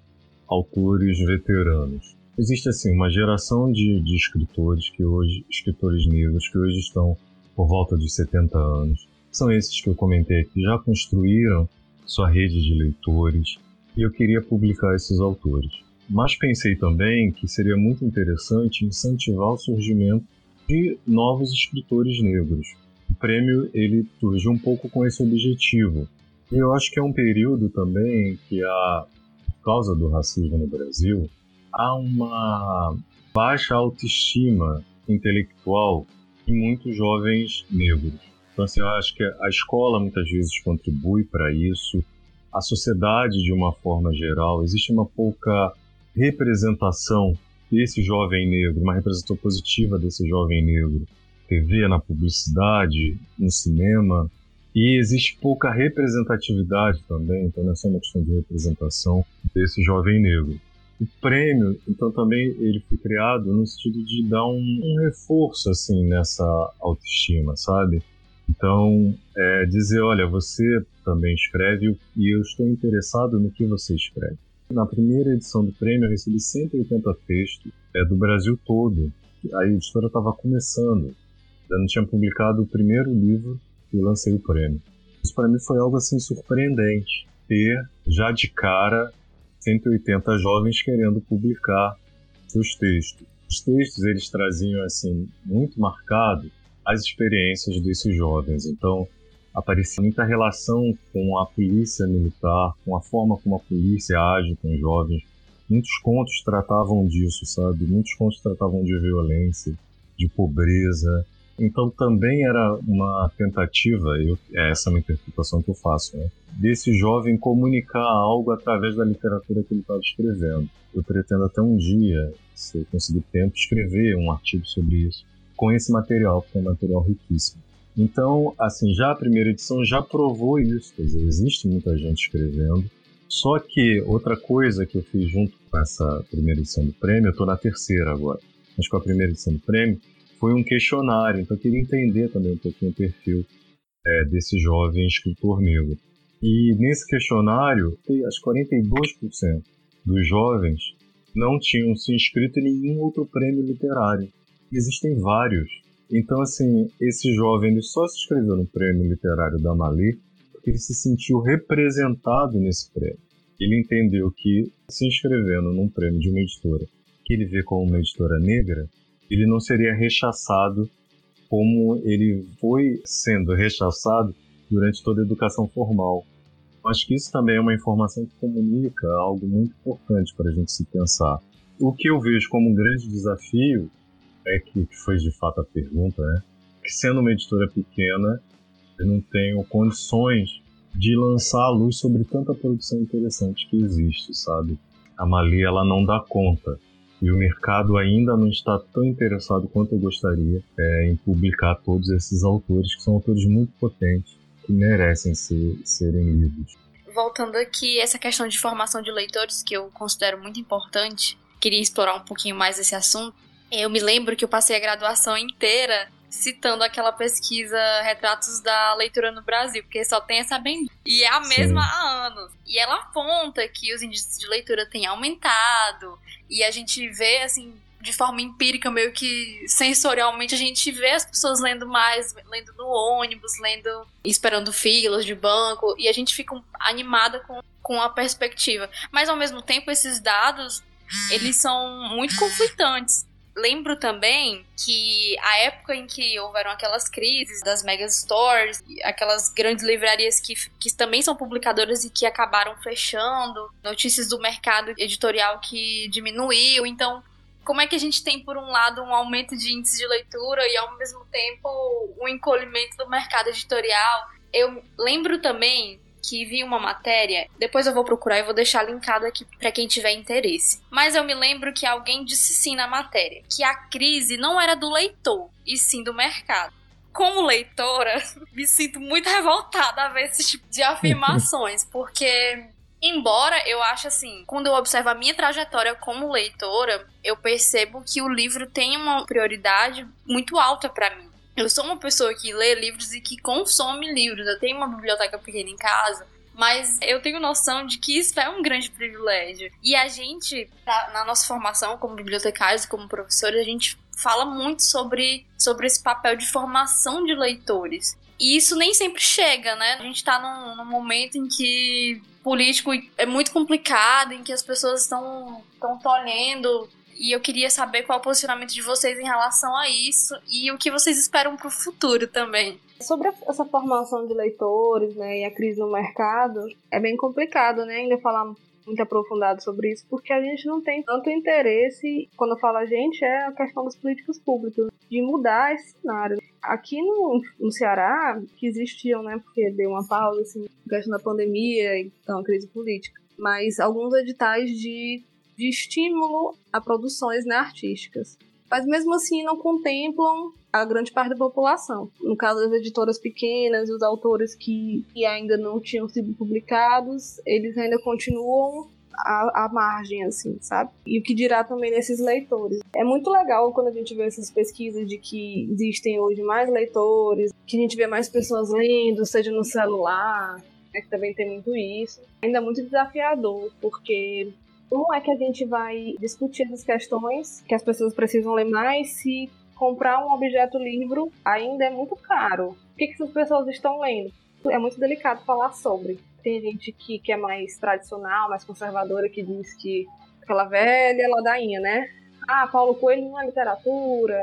autores veteranos. Existe assim uma geração de, de escritores que hoje, escritores negros que hoje estão por volta de 70 anos. São esses que eu comentei que já construíram sua rede de leitores e eu queria publicar esses autores. Mas pensei também que seria muito interessante incentivar o surgimento de novos escritores negros prêmio ele surge um pouco com esse objetivo. E eu acho que é um período também que há, por causa do racismo no Brasil, há uma baixa autoestima intelectual em muitos jovens negros. Então, assim, eu acho que a escola muitas vezes contribui para isso, a sociedade de uma forma geral, existe uma pouca representação desse jovem negro, uma representação positiva desse jovem negro TV, na publicidade, no cinema. E existe pouca representatividade também, então não é uma questão de representação desse jovem negro. O prêmio, então, também ele foi criado no sentido de dar um, um reforço, assim, nessa autoestima, sabe? Então, é dizer, olha, você também escreve e eu estou interessado no que você escreve. Na primeira edição do prêmio, eu recebi 180 textos é, do Brasil todo. A editora estava começando. Eu não tinha publicado o primeiro livro e lancei o prêmio. Isso para mim foi algo assim surpreendente, ter já de cara 180 jovens querendo publicar seus textos. Os textos eles traziam assim muito marcado as experiências desses jovens. Então aparecia muita relação com a polícia militar, com a forma como a polícia age com os jovens. Muitos contos tratavam disso, sabe? Muitos contos tratavam de violência, de pobreza, então também era uma tentativa, eu, é essa é uma interpretação que eu faço, né, desse jovem comunicar algo através da literatura que ele estava escrevendo. Eu pretendo até um dia, se eu conseguir tempo, escrever um artigo sobre isso com esse material, que é um material riquíssimo. Então, assim, já a primeira edição já provou isso, quer dizer, existe muita gente escrevendo. Só que outra coisa que eu fiz junto com essa primeira edição do prêmio, eu estou na terceira agora, mas com a primeira edição do prêmio, foi um questionário, então eu queria entender também um pouquinho o perfil é, desse jovem escritor negro. E nesse questionário, as 42% dos jovens não tinham se inscrito em nenhum outro prêmio literário. Existem vários. Então, assim, esse jovem ele só se inscreveu no prêmio literário da Mali porque ele se sentiu representado nesse prêmio. Ele entendeu que se inscrevendo num prêmio de uma editora que ele vê como uma editora negra, ele não seria rechaçado como ele foi sendo rechaçado durante toda a educação formal. Acho que isso também é uma informação que comunica algo muito importante para a gente se pensar. O que eu vejo como um grande desafio é que, foi de fato a pergunta, né? Que sendo uma editora pequena, eu não tenho condições de lançar a luz sobre tanta produção interessante que existe, sabe? A Mali ela não dá conta e o mercado ainda não está tão interessado quanto eu gostaria é, em publicar todos esses autores, que são autores muito potentes, que merecem ser, serem lidos. Voltando aqui, essa questão de formação de leitores, que eu considero muito importante, queria explorar um pouquinho mais esse assunto. Eu me lembro que eu passei a graduação inteira citando aquela pesquisa Retratos da Leitura no Brasil, porque só tem essa bem. E é a mesma Sim. há anos. E ela aponta que os índices de leitura têm aumentado. E a gente vê, assim, de forma empírica, meio que sensorialmente, a gente vê as pessoas lendo mais, lendo no ônibus, lendo, esperando filas de banco, e a gente fica animada com, com a perspectiva. Mas ao mesmo tempo, esses dados, eles são muito conflitantes Lembro também que a época em que houveram aquelas crises das mega stores, aquelas grandes livrarias que, que também são publicadoras e que acabaram fechando, notícias do mercado editorial que diminuiu. Então, como é que a gente tem, por um lado, um aumento de índice de leitura e, ao mesmo tempo, um encolhimento do mercado editorial? Eu lembro também que vi uma matéria, depois eu vou procurar e vou deixar linkado aqui para quem tiver interesse. Mas eu me lembro que alguém disse sim na matéria, que a crise não era do leitor, e sim do mercado. Como leitora, me sinto muito revoltada a ver esse tipo de afirmações, porque Embora eu ache assim, quando eu observo a minha trajetória como leitora, eu percebo que o livro tem uma prioridade muito alta para mim. Eu sou uma pessoa que lê livros e que consome livros. Eu tenho uma biblioteca pequena em casa, mas eu tenho noção de que isso é um grande privilégio. E a gente, na nossa formação como bibliotecários e como professores, a gente fala muito sobre, sobre esse papel de formação de leitores. E isso nem sempre chega, né? A gente tá num, num momento em que político é muito complicado, em que as pessoas estão tolhendo e eu queria saber qual é o posicionamento de vocês em relação a isso e o que vocês esperam para o futuro também. Sobre essa formação de leitores, né, e a crise no mercado, é bem complicado, né, ainda falar muito aprofundado sobre isso, porque a gente não tem tanto interesse, quando eu falo a gente, é a questão das políticas públicas, de mudar esse cenário. Aqui no, no Ceará, que existiam, né, porque deu uma pausa, assim, questão da pandemia então a crise política, mas alguns editais de, de estímulo a produções né, artísticas. Mas mesmo assim não contemplam a grande parte da população. No caso das editoras pequenas os autores que, que ainda não tinham sido publicados, eles ainda continuam à, à, margem, assim, sabe? E o que dirá também nesses leitores. É muito legal quando a gente vê essas pesquisas de que existem hoje mais leitores, que a gente vê mais pessoas lendo, seja no celular, né, que também tem muito isso. Ainda é muito desafiador, porque como é que a gente vai discutir essas questões que as pessoas precisam ler mais se comprar um objeto livro ainda é muito caro? O que, que essas pessoas estão lendo? É muito delicado falar sobre. Tem gente que, que é mais tradicional, mais conservadora, que diz que aquela velha ladainha, né? Ah, Paulo Coelho não é literatura,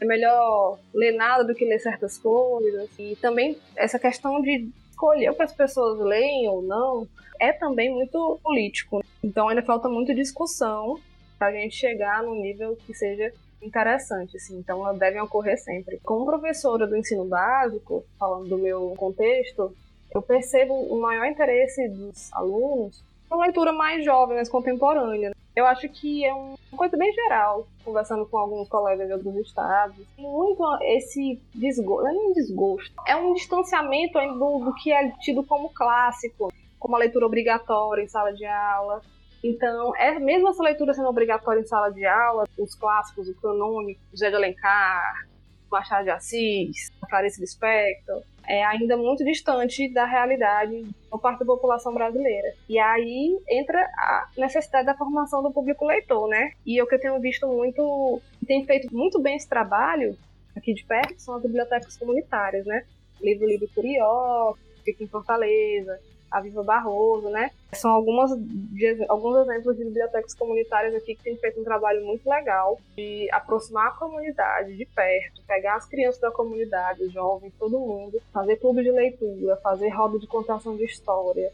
é melhor ler nada do que ler certas coisas. E também essa questão de escolher que as pessoas leem ou não é também muito político. Então ainda falta muita discussão para a gente chegar num nível que seja interessante, assim. Então elas devem ocorrer sempre. Como professora do ensino básico, falando do meu contexto, eu percebo o maior interesse dos alunos uma leitura mais jovem, mais contemporânea. Eu acho que é uma coisa bem geral, conversando com alguns colegas de outros estados. Tem muito esse desgosto, não é nem desgosto, é um distanciamento do, do que é tido como clássico, como a leitura obrigatória em sala de aula. Então, é mesmo essa leitura sendo obrigatória em sala de aula, os clássicos, o canônico, José de Alencar, Machado de Assis, Clarice Lispector, é ainda muito distante da realidade por parte da população brasileira. E aí entra a necessidade da formação do público leitor, né? E o que eu tenho visto muito, tem feito muito bem esse trabalho aqui de perto, são as bibliotecas comunitárias, né? Livro Livre Curió, fica em Fortaleza, a Viva Barroso, né? São algumas de, alguns exemplos de bibliotecas comunitárias aqui que têm feito um trabalho muito legal de aproximar a comunidade de perto, pegar as crianças da comunidade, os jovens, todo mundo, fazer clube de leitura, fazer roda de contação de história,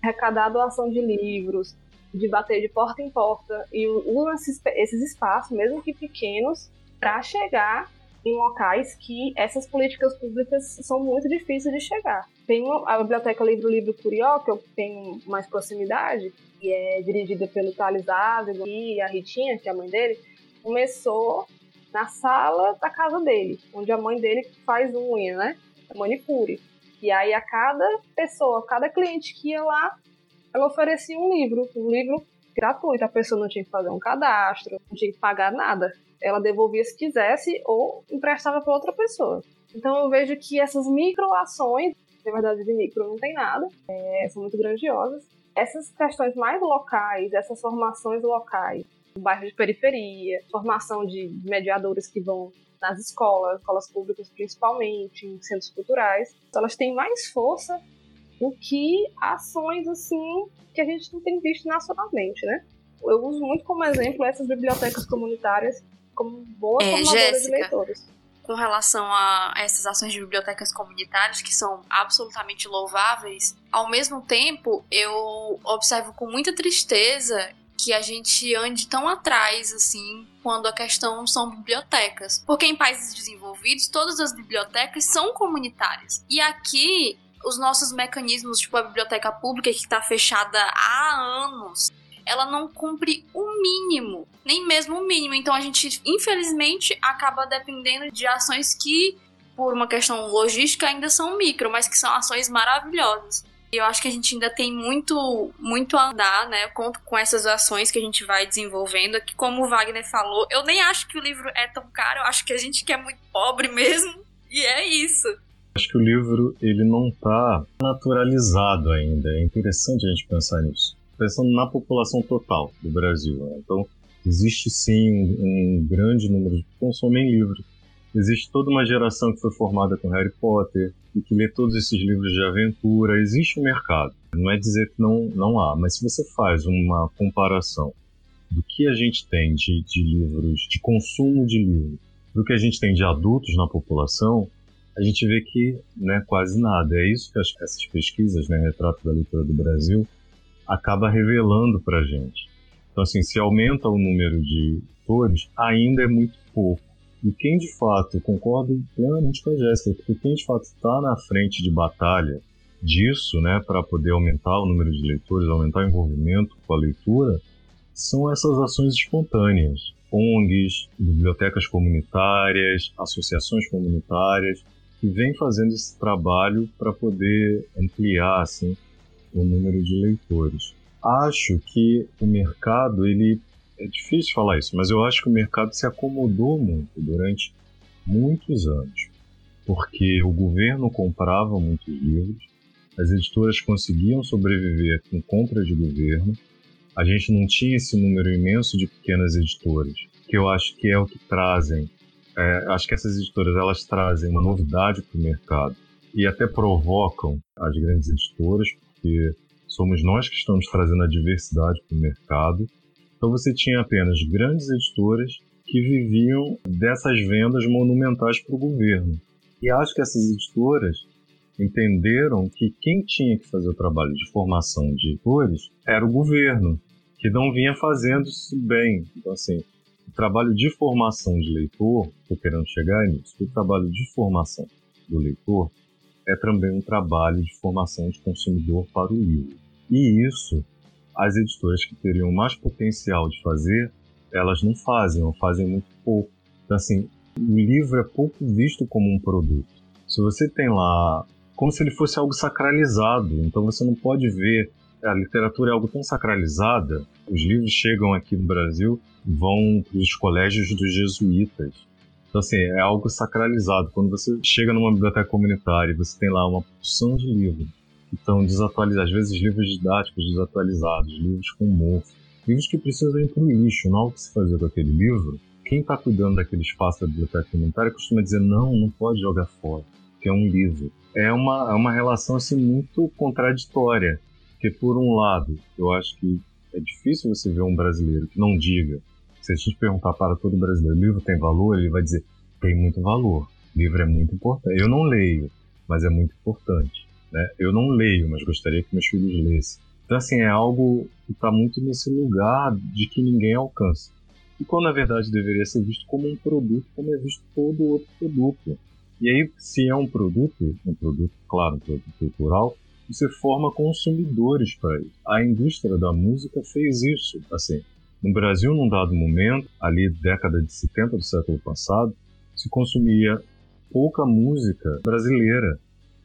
arrecadar doação de livros, de bater de porta em porta e usam esses, esses espaços, mesmo que pequenos, para chegar em locais que essas políticas públicas são muito difíceis de chegar. Tem a Biblioteca Livro Livro Curió, que eu tenho mais proximidade, e é dirigida pelo Thales Ávila e a Ritinha, que é a mãe dele, começou na sala da casa dele, onde a mãe dele faz unha, né? Manicure. E aí a cada pessoa, cada cliente que ia lá, ela oferecia um livro, um livro gratuito. A pessoa não tinha que fazer um cadastro, não tinha que pagar nada ela devolvia se quisesse ou emprestava para outra pessoa. Então eu vejo que essas microações, na verdade de micro não tem nada, é, são muito grandiosas. Essas questões mais locais, essas formações locais, bairro de periferia, formação de mediadores que vão nas escolas, escolas públicas principalmente, em centros culturais, elas têm mais força do que ações assim que a gente não tem visto nacionalmente, né? Eu uso muito como exemplo essas bibliotecas comunitárias como boa é, formadora Jéssica, de leitores. Com relação a essas ações de bibliotecas comunitárias, que são absolutamente louváveis, ao mesmo tempo eu observo com muita tristeza que a gente ande tão atrás assim quando a questão são bibliotecas. Porque em países desenvolvidos, todas as bibliotecas são comunitárias. E aqui, os nossos mecanismos, tipo a biblioteca pública que está fechada há anos, ela não cumpre o mínimo, nem mesmo o mínimo. Então a gente, infelizmente, acaba dependendo de ações que, por uma questão logística, ainda são micro, mas que são ações maravilhosas. E eu acho que a gente ainda tem muito, muito a andar, né, com, com essas ações que a gente vai desenvolvendo. Aqui, como o Wagner falou, eu nem acho que o livro é tão caro, eu acho que a gente que é muito pobre mesmo. E é isso. Acho que o livro ele não está naturalizado ainda. É interessante a gente pensar nisso pensando na população total do Brasil. Né? Então, existe sim um, um grande número de que consomem livros. Existe toda uma geração que foi formada com Harry Potter e que lê todos esses livros de aventura. Existe um mercado. Não é dizer que não, não há, mas se você faz uma comparação do que a gente tem de, de livros, de consumo de livros, do que a gente tem de adultos na população, a gente vê que né, quase nada. É isso que essas pesquisas, né, Retrato da Leitura do Brasil, acaba revelando para a gente. Então, assim, se aumenta o número de leitores, ainda é muito pouco. E quem de fato, concordo plenamente com a Jéssica, porque quem de fato está na frente de batalha disso, né, para poder aumentar o número de leitores, aumentar o envolvimento com a leitura, são essas ações espontâneas. ONGs, bibliotecas comunitárias, associações comunitárias, que vêm fazendo esse trabalho para poder ampliar assim, o número de leitores. Acho que o mercado, ele é difícil falar isso, mas eu acho que o mercado se acomodou muito durante muitos anos, porque o governo comprava muitos livros, as editoras conseguiam sobreviver com compra de governo, a gente não tinha esse número imenso de pequenas editoras, que eu acho que é o que trazem. É, acho que essas editoras elas trazem uma novidade para o mercado e até provocam as grandes editoras, porque somos nós que estamos trazendo a diversidade para o mercado. Então você tinha apenas grandes editoras que viviam dessas vendas monumentais para o governo. E acho que essas editoras entenderam que quem tinha que fazer o trabalho de formação de editores era o governo, que não vinha fazendo isso bem. Então, assim, o trabalho de formação de leitor, estou querendo chegar nisso, o trabalho de formação do leitor é também um trabalho de formação de consumidor para o livro. E isso, as editoras que teriam mais potencial de fazer, elas não fazem, ou fazem muito pouco. Então, assim, o livro é pouco visto como um produto. Se você tem lá, como se ele fosse algo sacralizado, então você não pode ver. A literatura é algo tão sacralizada, os livros chegam aqui no Brasil, vão para os colégios dos jesuítas então, assim, é algo sacralizado. Quando você chega numa biblioteca comunitária você tem lá uma porção de livros que estão desatualizados, às vezes livros didáticos desatualizados, livros com mofo, livros que precisam ir para o lixo, não há o que se fazer com aquele livro. Quem está cuidando daquele espaço da biblioteca comunitária costuma dizer: não, não pode jogar fora, que é um livro. É uma, é uma relação assim, muito contraditória, porque, por um lado, eu acho que é difícil você ver um brasileiro que não diga se a gente perguntar para todo brasileiro, o livro tem valor? Ele vai dizer, tem muito valor. O livro é muito importante. Eu não leio, mas é muito importante. Né? Eu não leio, mas gostaria que meus filhos lessem. Então, assim, é algo que está muito nesse lugar de que ninguém alcança. E quando, na verdade, deveria ser visto como um produto, como é visto todo outro produto. E aí, se é um produto, um produto, claro, um produto cultural, você forma consumidores para isso. A indústria da música fez isso. Assim, no Brasil, num dado momento, ali década de 70 do século passado, se consumia pouca música brasileira.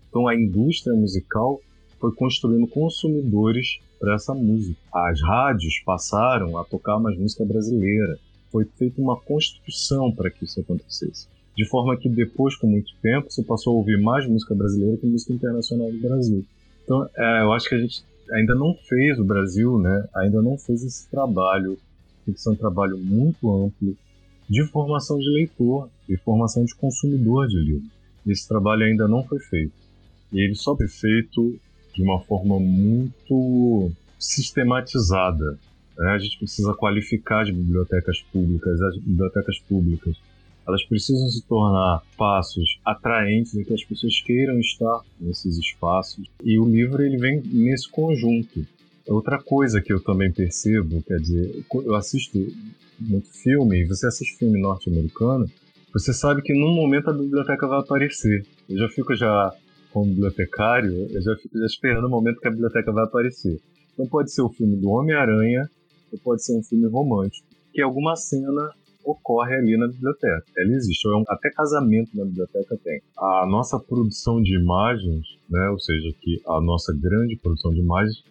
Então a indústria musical foi construindo consumidores para essa música. As rádios passaram a tocar mais música brasileira. Foi feita uma construção para que isso acontecesse. De forma que depois, com muito tempo, você passou a ouvir mais música brasileira que música internacional do Brasil. Então, é, eu acho que a gente ainda não fez, o Brasil, né, ainda não fez esse trabalho tem que ser um trabalho muito amplo de formação de leitor e formação de consumidor de livro. Esse trabalho ainda não foi feito. E ele só foi feito de uma forma muito sistematizada. Né? A gente precisa qualificar as bibliotecas públicas. As bibliotecas públicas elas precisam se tornar espaços atraentes e que as pessoas queiram estar nesses espaços. E o livro ele vem nesse conjunto. Outra coisa que eu também percebo, quer dizer, eu assisto muito filme, e você assiste filme norte-americano, você sabe que num momento a biblioteca vai aparecer. Eu já fico já como bibliotecário, eu já fico já esperando o momento que a biblioteca vai aparecer. Então pode ser o filme do Homem-Aranha, ou pode ser um filme romântico, que alguma cena ocorre ali na biblioteca. Ela existe, até casamento na biblioteca tem. A nossa produção de imagens, né, ou seja, que a nossa grande produção de imagens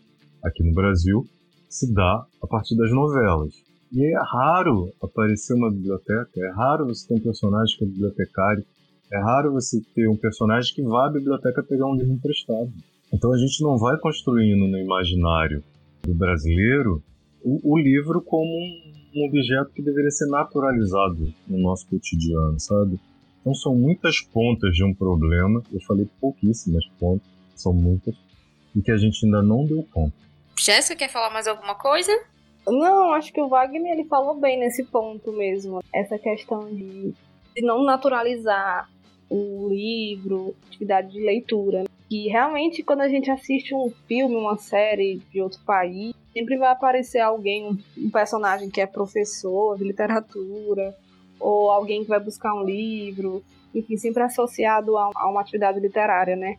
aqui no Brasil se dá a partir das novelas. E é raro aparecer uma biblioteca, é raro você ter um personagem que é bibliotecário, é raro você ter um personagem que vá à biblioteca pegar um livro emprestado. Então a gente não vai construindo no imaginário do brasileiro o, o livro como um, um objeto que deveria ser naturalizado no nosso cotidiano, sabe? Então são muitas pontas de um problema, eu falei pouquíssimas pontas, são muitas, e que a gente ainda não deu conta. Jéssica, quer falar mais alguma coisa? Não, acho que o Wagner ele falou bem nesse ponto mesmo. Essa questão de, de não naturalizar o livro, atividade de leitura. Que realmente, quando a gente assiste um filme, uma série de outro país, sempre vai aparecer alguém, um personagem que é professor de literatura, ou alguém que vai buscar um livro, enfim, sempre associado a, a uma atividade literária, né?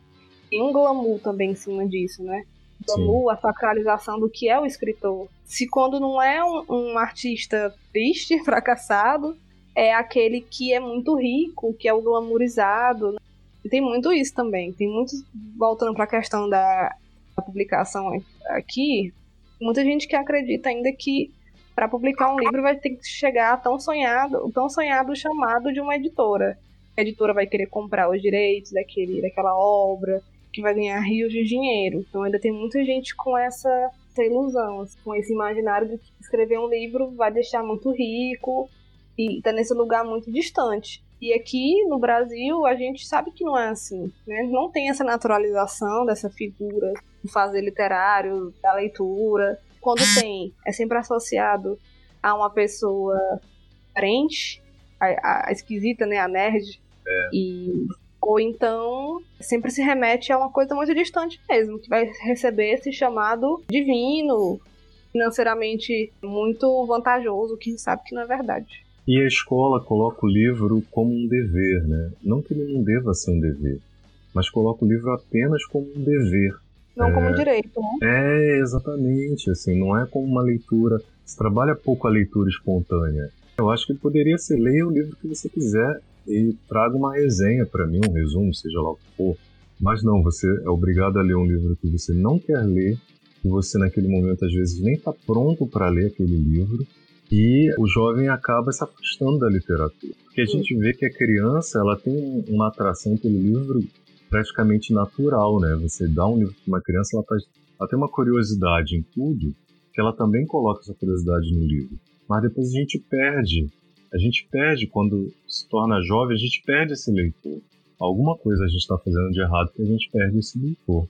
Tem um glamour também em cima disso, né? A sacralização do que é o escritor. Se quando não é um, um artista triste, fracassado, é aquele que é muito rico, que é o glamourizado. Né? Tem muito isso também. Tem muito, voltando para a questão da, da publicação aqui, muita gente que acredita ainda que para publicar um livro vai ter que chegar tão sonhado, tão sonhado chamado de uma editora. A editora vai querer comprar os direitos daquele, daquela obra, que vai ganhar rios de dinheiro. Então ainda tem muita gente com essa, essa ilusão, assim, com esse imaginário de que escrever um livro vai deixar muito rico e tá nesse lugar muito distante. E aqui no Brasil a gente sabe que não é assim, né? Não tem essa naturalização dessa figura do fazer literário, da leitura. Quando tem, é sempre associado a uma pessoa diferente, a, a esquisita, né? A nerd. É. E ou então sempre se remete a uma coisa muito distante mesmo, que vai receber esse chamado divino, financeiramente muito vantajoso, que sabe que não é verdade. E a escola coloca o livro como um dever, né? Não que ele não deva ser um dever, mas coloca o livro apenas como um dever. Não é, como um direito, né? É, exatamente. Assim, não é como uma leitura. Se trabalha pouco a leitura espontânea. Eu acho que poderia ser leia o livro que você quiser e traga uma resenha para mim, um resumo, seja lá o que for. Mas não, você é obrigado a ler um livro que você não quer ler, que você naquele momento às vezes nem está pronto para ler aquele livro, e o jovem acaba se afastando da literatura. Porque a gente vê que a criança ela tem uma atração pelo livro praticamente natural, né? Você dá um livro para uma criança, ela, tá, ela tem uma curiosidade em tudo, que ela também coloca essa curiosidade no livro. Mas depois a gente perde a gente perde, quando se torna jovem, a gente perde esse leitor. Alguma coisa a gente está fazendo de errado que a gente perde esse leitor.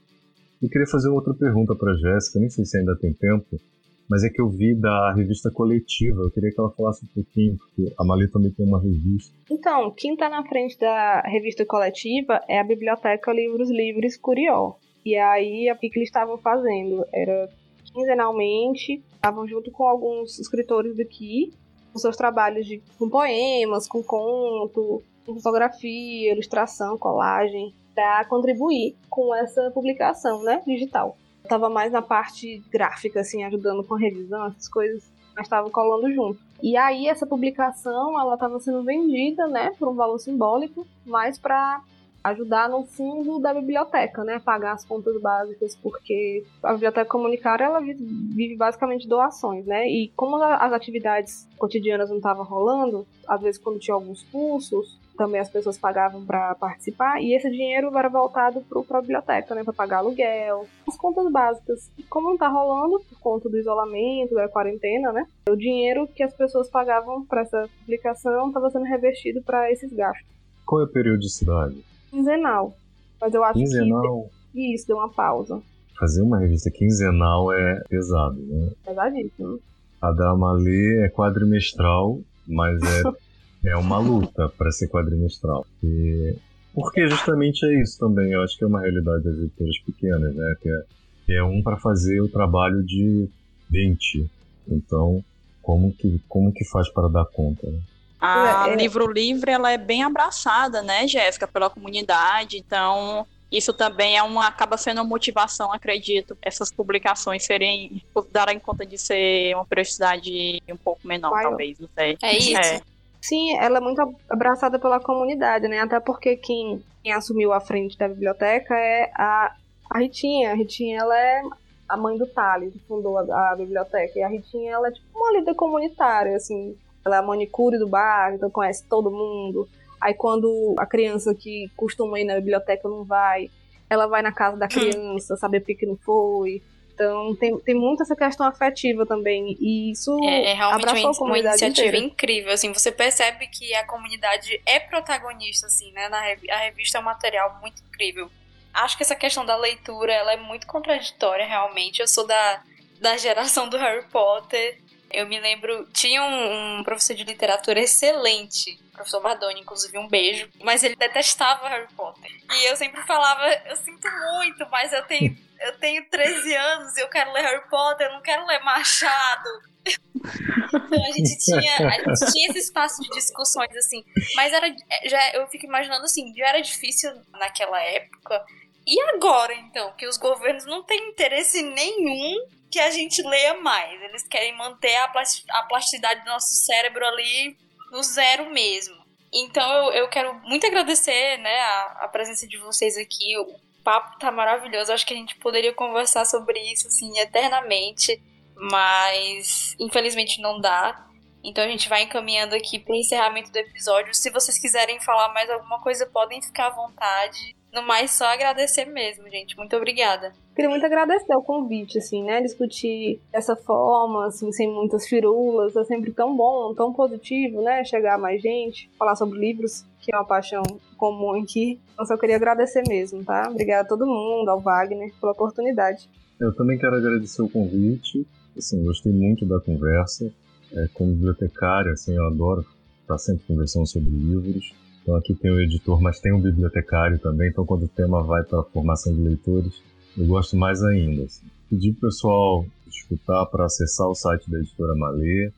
Eu queria fazer outra pergunta para Jéssica, nem sei se ainda tem tempo, mas é que eu vi da revista coletiva, eu queria que ela falasse um pouquinho, porque a Mali também tem uma revista. Então, quem está na frente da revista coletiva é a Biblioteca Livros Livres Curió. E aí, o que eles estavam fazendo? Era quinzenalmente, estavam junto com alguns escritores daqui, com seus trabalhos de, com poemas, com conto, com fotografia, ilustração, colagem, para contribuir com essa publicação né, digital. Estava mais na parte gráfica, assim, ajudando com a revisão, essas coisas, mas estava colando junto. E aí essa publicação, ela estava sendo vendida, né, por um valor simbólico, mas para ajudar no fundo da biblioteca, né? Pagar as contas básicas, porque a biblioteca comunitária ela vive basicamente doações, né? E como as atividades cotidianas não estavam rolando, às vezes quando tinha alguns cursos, também as pessoas pagavam para participar e esse dinheiro era voltado para a biblioteca, né, para pagar aluguel, as contas básicas. E como não está rolando por conta do isolamento, da quarentena, né, o dinheiro que as pessoas pagavam para essa publicação estava sendo revestido para esses gastos. Qual é a periodicidade? Quinzenal. Mas eu acho quinzenal? que isso deu uma pausa. Fazer uma revista quinzenal é pesado, né? Pesadíssimo. A da Amalê é quadrimestral, mas é, é uma luta para ser quadrimestral. E... Porque justamente é isso também. Eu acho que é uma realidade das editoras pequenas, né? Que é e é um para fazer o trabalho de 20. Então, como que, como que faz para dar conta? Né? A é, é... Livro Livre ela é bem abraçada, né, Jéssica, pela comunidade. Então, isso também é uma acaba sendo uma motivação, acredito, essas publicações serem darem conta de ser uma prioridade um pouco menor, Vai, talvez, não sei. É isso. É. Sim, ela é muito abraçada pela comunidade, né? Até porque quem, quem assumiu a frente da biblioteca é a, a Ritinha. A Ritinha, ela é a mãe do Thales, que fundou a, a biblioteca. E a Ritinha, ela é tipo uma líder comunitária, assim. Ela é a manicure do bairro, então conhece todo mundo. Aí quando a criança que costuma ir na biblioteca não vai, ela vai na casa da hum. criança, saber por que não foi. Então tem, tem muito essa questão afetiva também. E isso é, é realmente uma, uma iniciativa inteira. incrível. Assim, você percebe que a comunidade é protagonista, assim, né? Na a revista é um material muito incrível. Acho que essa questão da leitura ela é muito contraditória, realmente. Eu sou da, da geração do Harry Potter. Eu me lembro, tinha um, um professor de literatura excelente, professor Bardoni, inclusive um beijo, mas ele detestava Harry Potter. E eu sempre falava, eu sinto muito, mas eu tenho, eu tenho 13 anos e eu quero ler Harry Potter, eu não quero ler Machado. Então a gente tinha, a gente tinha esse espaço de discussões assim, mas era já eu fico imaginando assim, já era difícil naquela época. E agora então, que os governos não têm interesse nenhum que a gente leia mais. Eles querem manter a, plasti a plasticidade do nosso cérebro ali no zero mesmo. Então eu, eu quero muito agradecer né, a, a presença de vocês aqui. O papo tá maravilhoso. Acho que a gente poderia conversar sobre isso assim eternamente, mas infelizmente não dá. Então a gente vai encaminhando aqui para o encerramento do episódio. Se vocês quiserem falar mais alguma coisa, podem ficar à vontade. No mais, só agradecer mesmo, gente. Muito obrigada. Queria muito agradecer o convite, assim, né? Discutir dessa forma, assim, sem muitas firulas. É sempre tão bom, tão positivo, né? Chegar a mais gente, falar sobre livros, que é uma paixão comum aqui. Então, só queria agradecer mesmo, tá? Obrigada a todo mundo, ao Wagner, pela oportunidade. Eu também quero agradecer o convite. Assim, gostei muito da conversa. É, como bibliotecária, assim, eu adoro estar sempre conversando sobre livros. Então aqui tem o editor, mas tem um bibliotecário também. Então quando o tema vai para a formação de leitores, eu gosto mais ainda. Assim. Pedir para o pessoal escutar para acessar o site da editora Malê,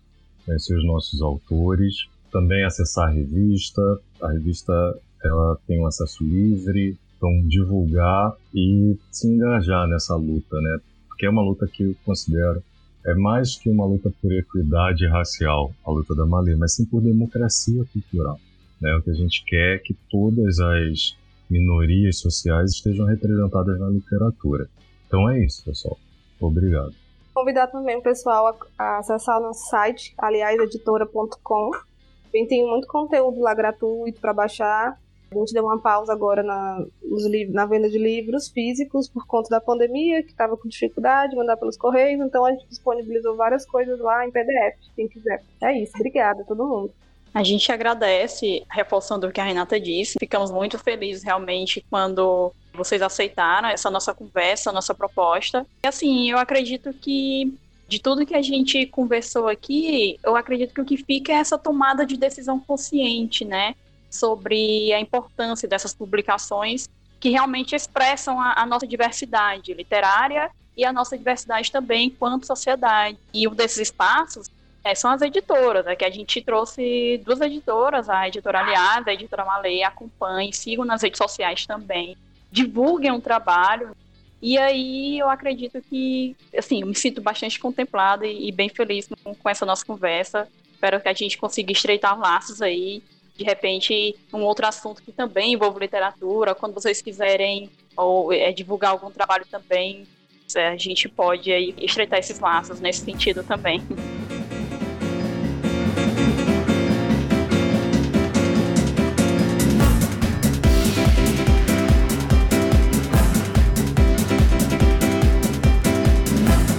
conhecer os nossos autores, também acessar a revista. A revista ela tem um acesso livre, então divulgar e se engajar nessa luta, né? Porque é uma luta que eu considero é mais que uma luta por equidade racial, a luta da Malê, mas sim por democracia cultural. Né? O que a gente quer é que todas as minorias sociais estejam representadas na literatura. Então é isso, pessoal. Obrigado. Convidar também o pessoal a, acessar o nosso site, aliás, editora.com. Tem muito conteúdo lá gratuito para baixar. A gente deu uma pausa agora na, na venda de livros físicos por conta da pandemia, que estava com dificuldade de mandar pelos correios, então a gente disponibilizou várias coisas lá em PDF, quem quiser. É isso, obrigada a todo mundo. A gente agradece, reforçando o que a Renata disse. Ficamos muito felizes realmente quando vocês aceitaram essa nossa conversa, nossa proposta. E assim, eu acredito que de tudo que a gente conversou aqui, eu acredito que o que fica é essa tomada de decisão consciente, né? Sobre a importância dessas publicações que realmente expressam a, a nossa diversidade literária e a nossa diversidade também enquanto sociedade. E um desses espaços é, são as editoras, é que a gente trouxe duas editoras, a editora Aliada, a editora Malê, acompanhem, sigam nas redes sociais também, divulguem o trabalho. E aí eu acredito que, assim, eu me sinto bastante contemplada e, e bem feliz com, com, essa nossa conversa. Espero que a gente consiga estreitar laços aí. De repente, um outro assunto que também envolve literatura, quando vocês quiserem ou é, divulgar algum trabalho também, a gente pode aí estreitar esses laços nesse sentido também.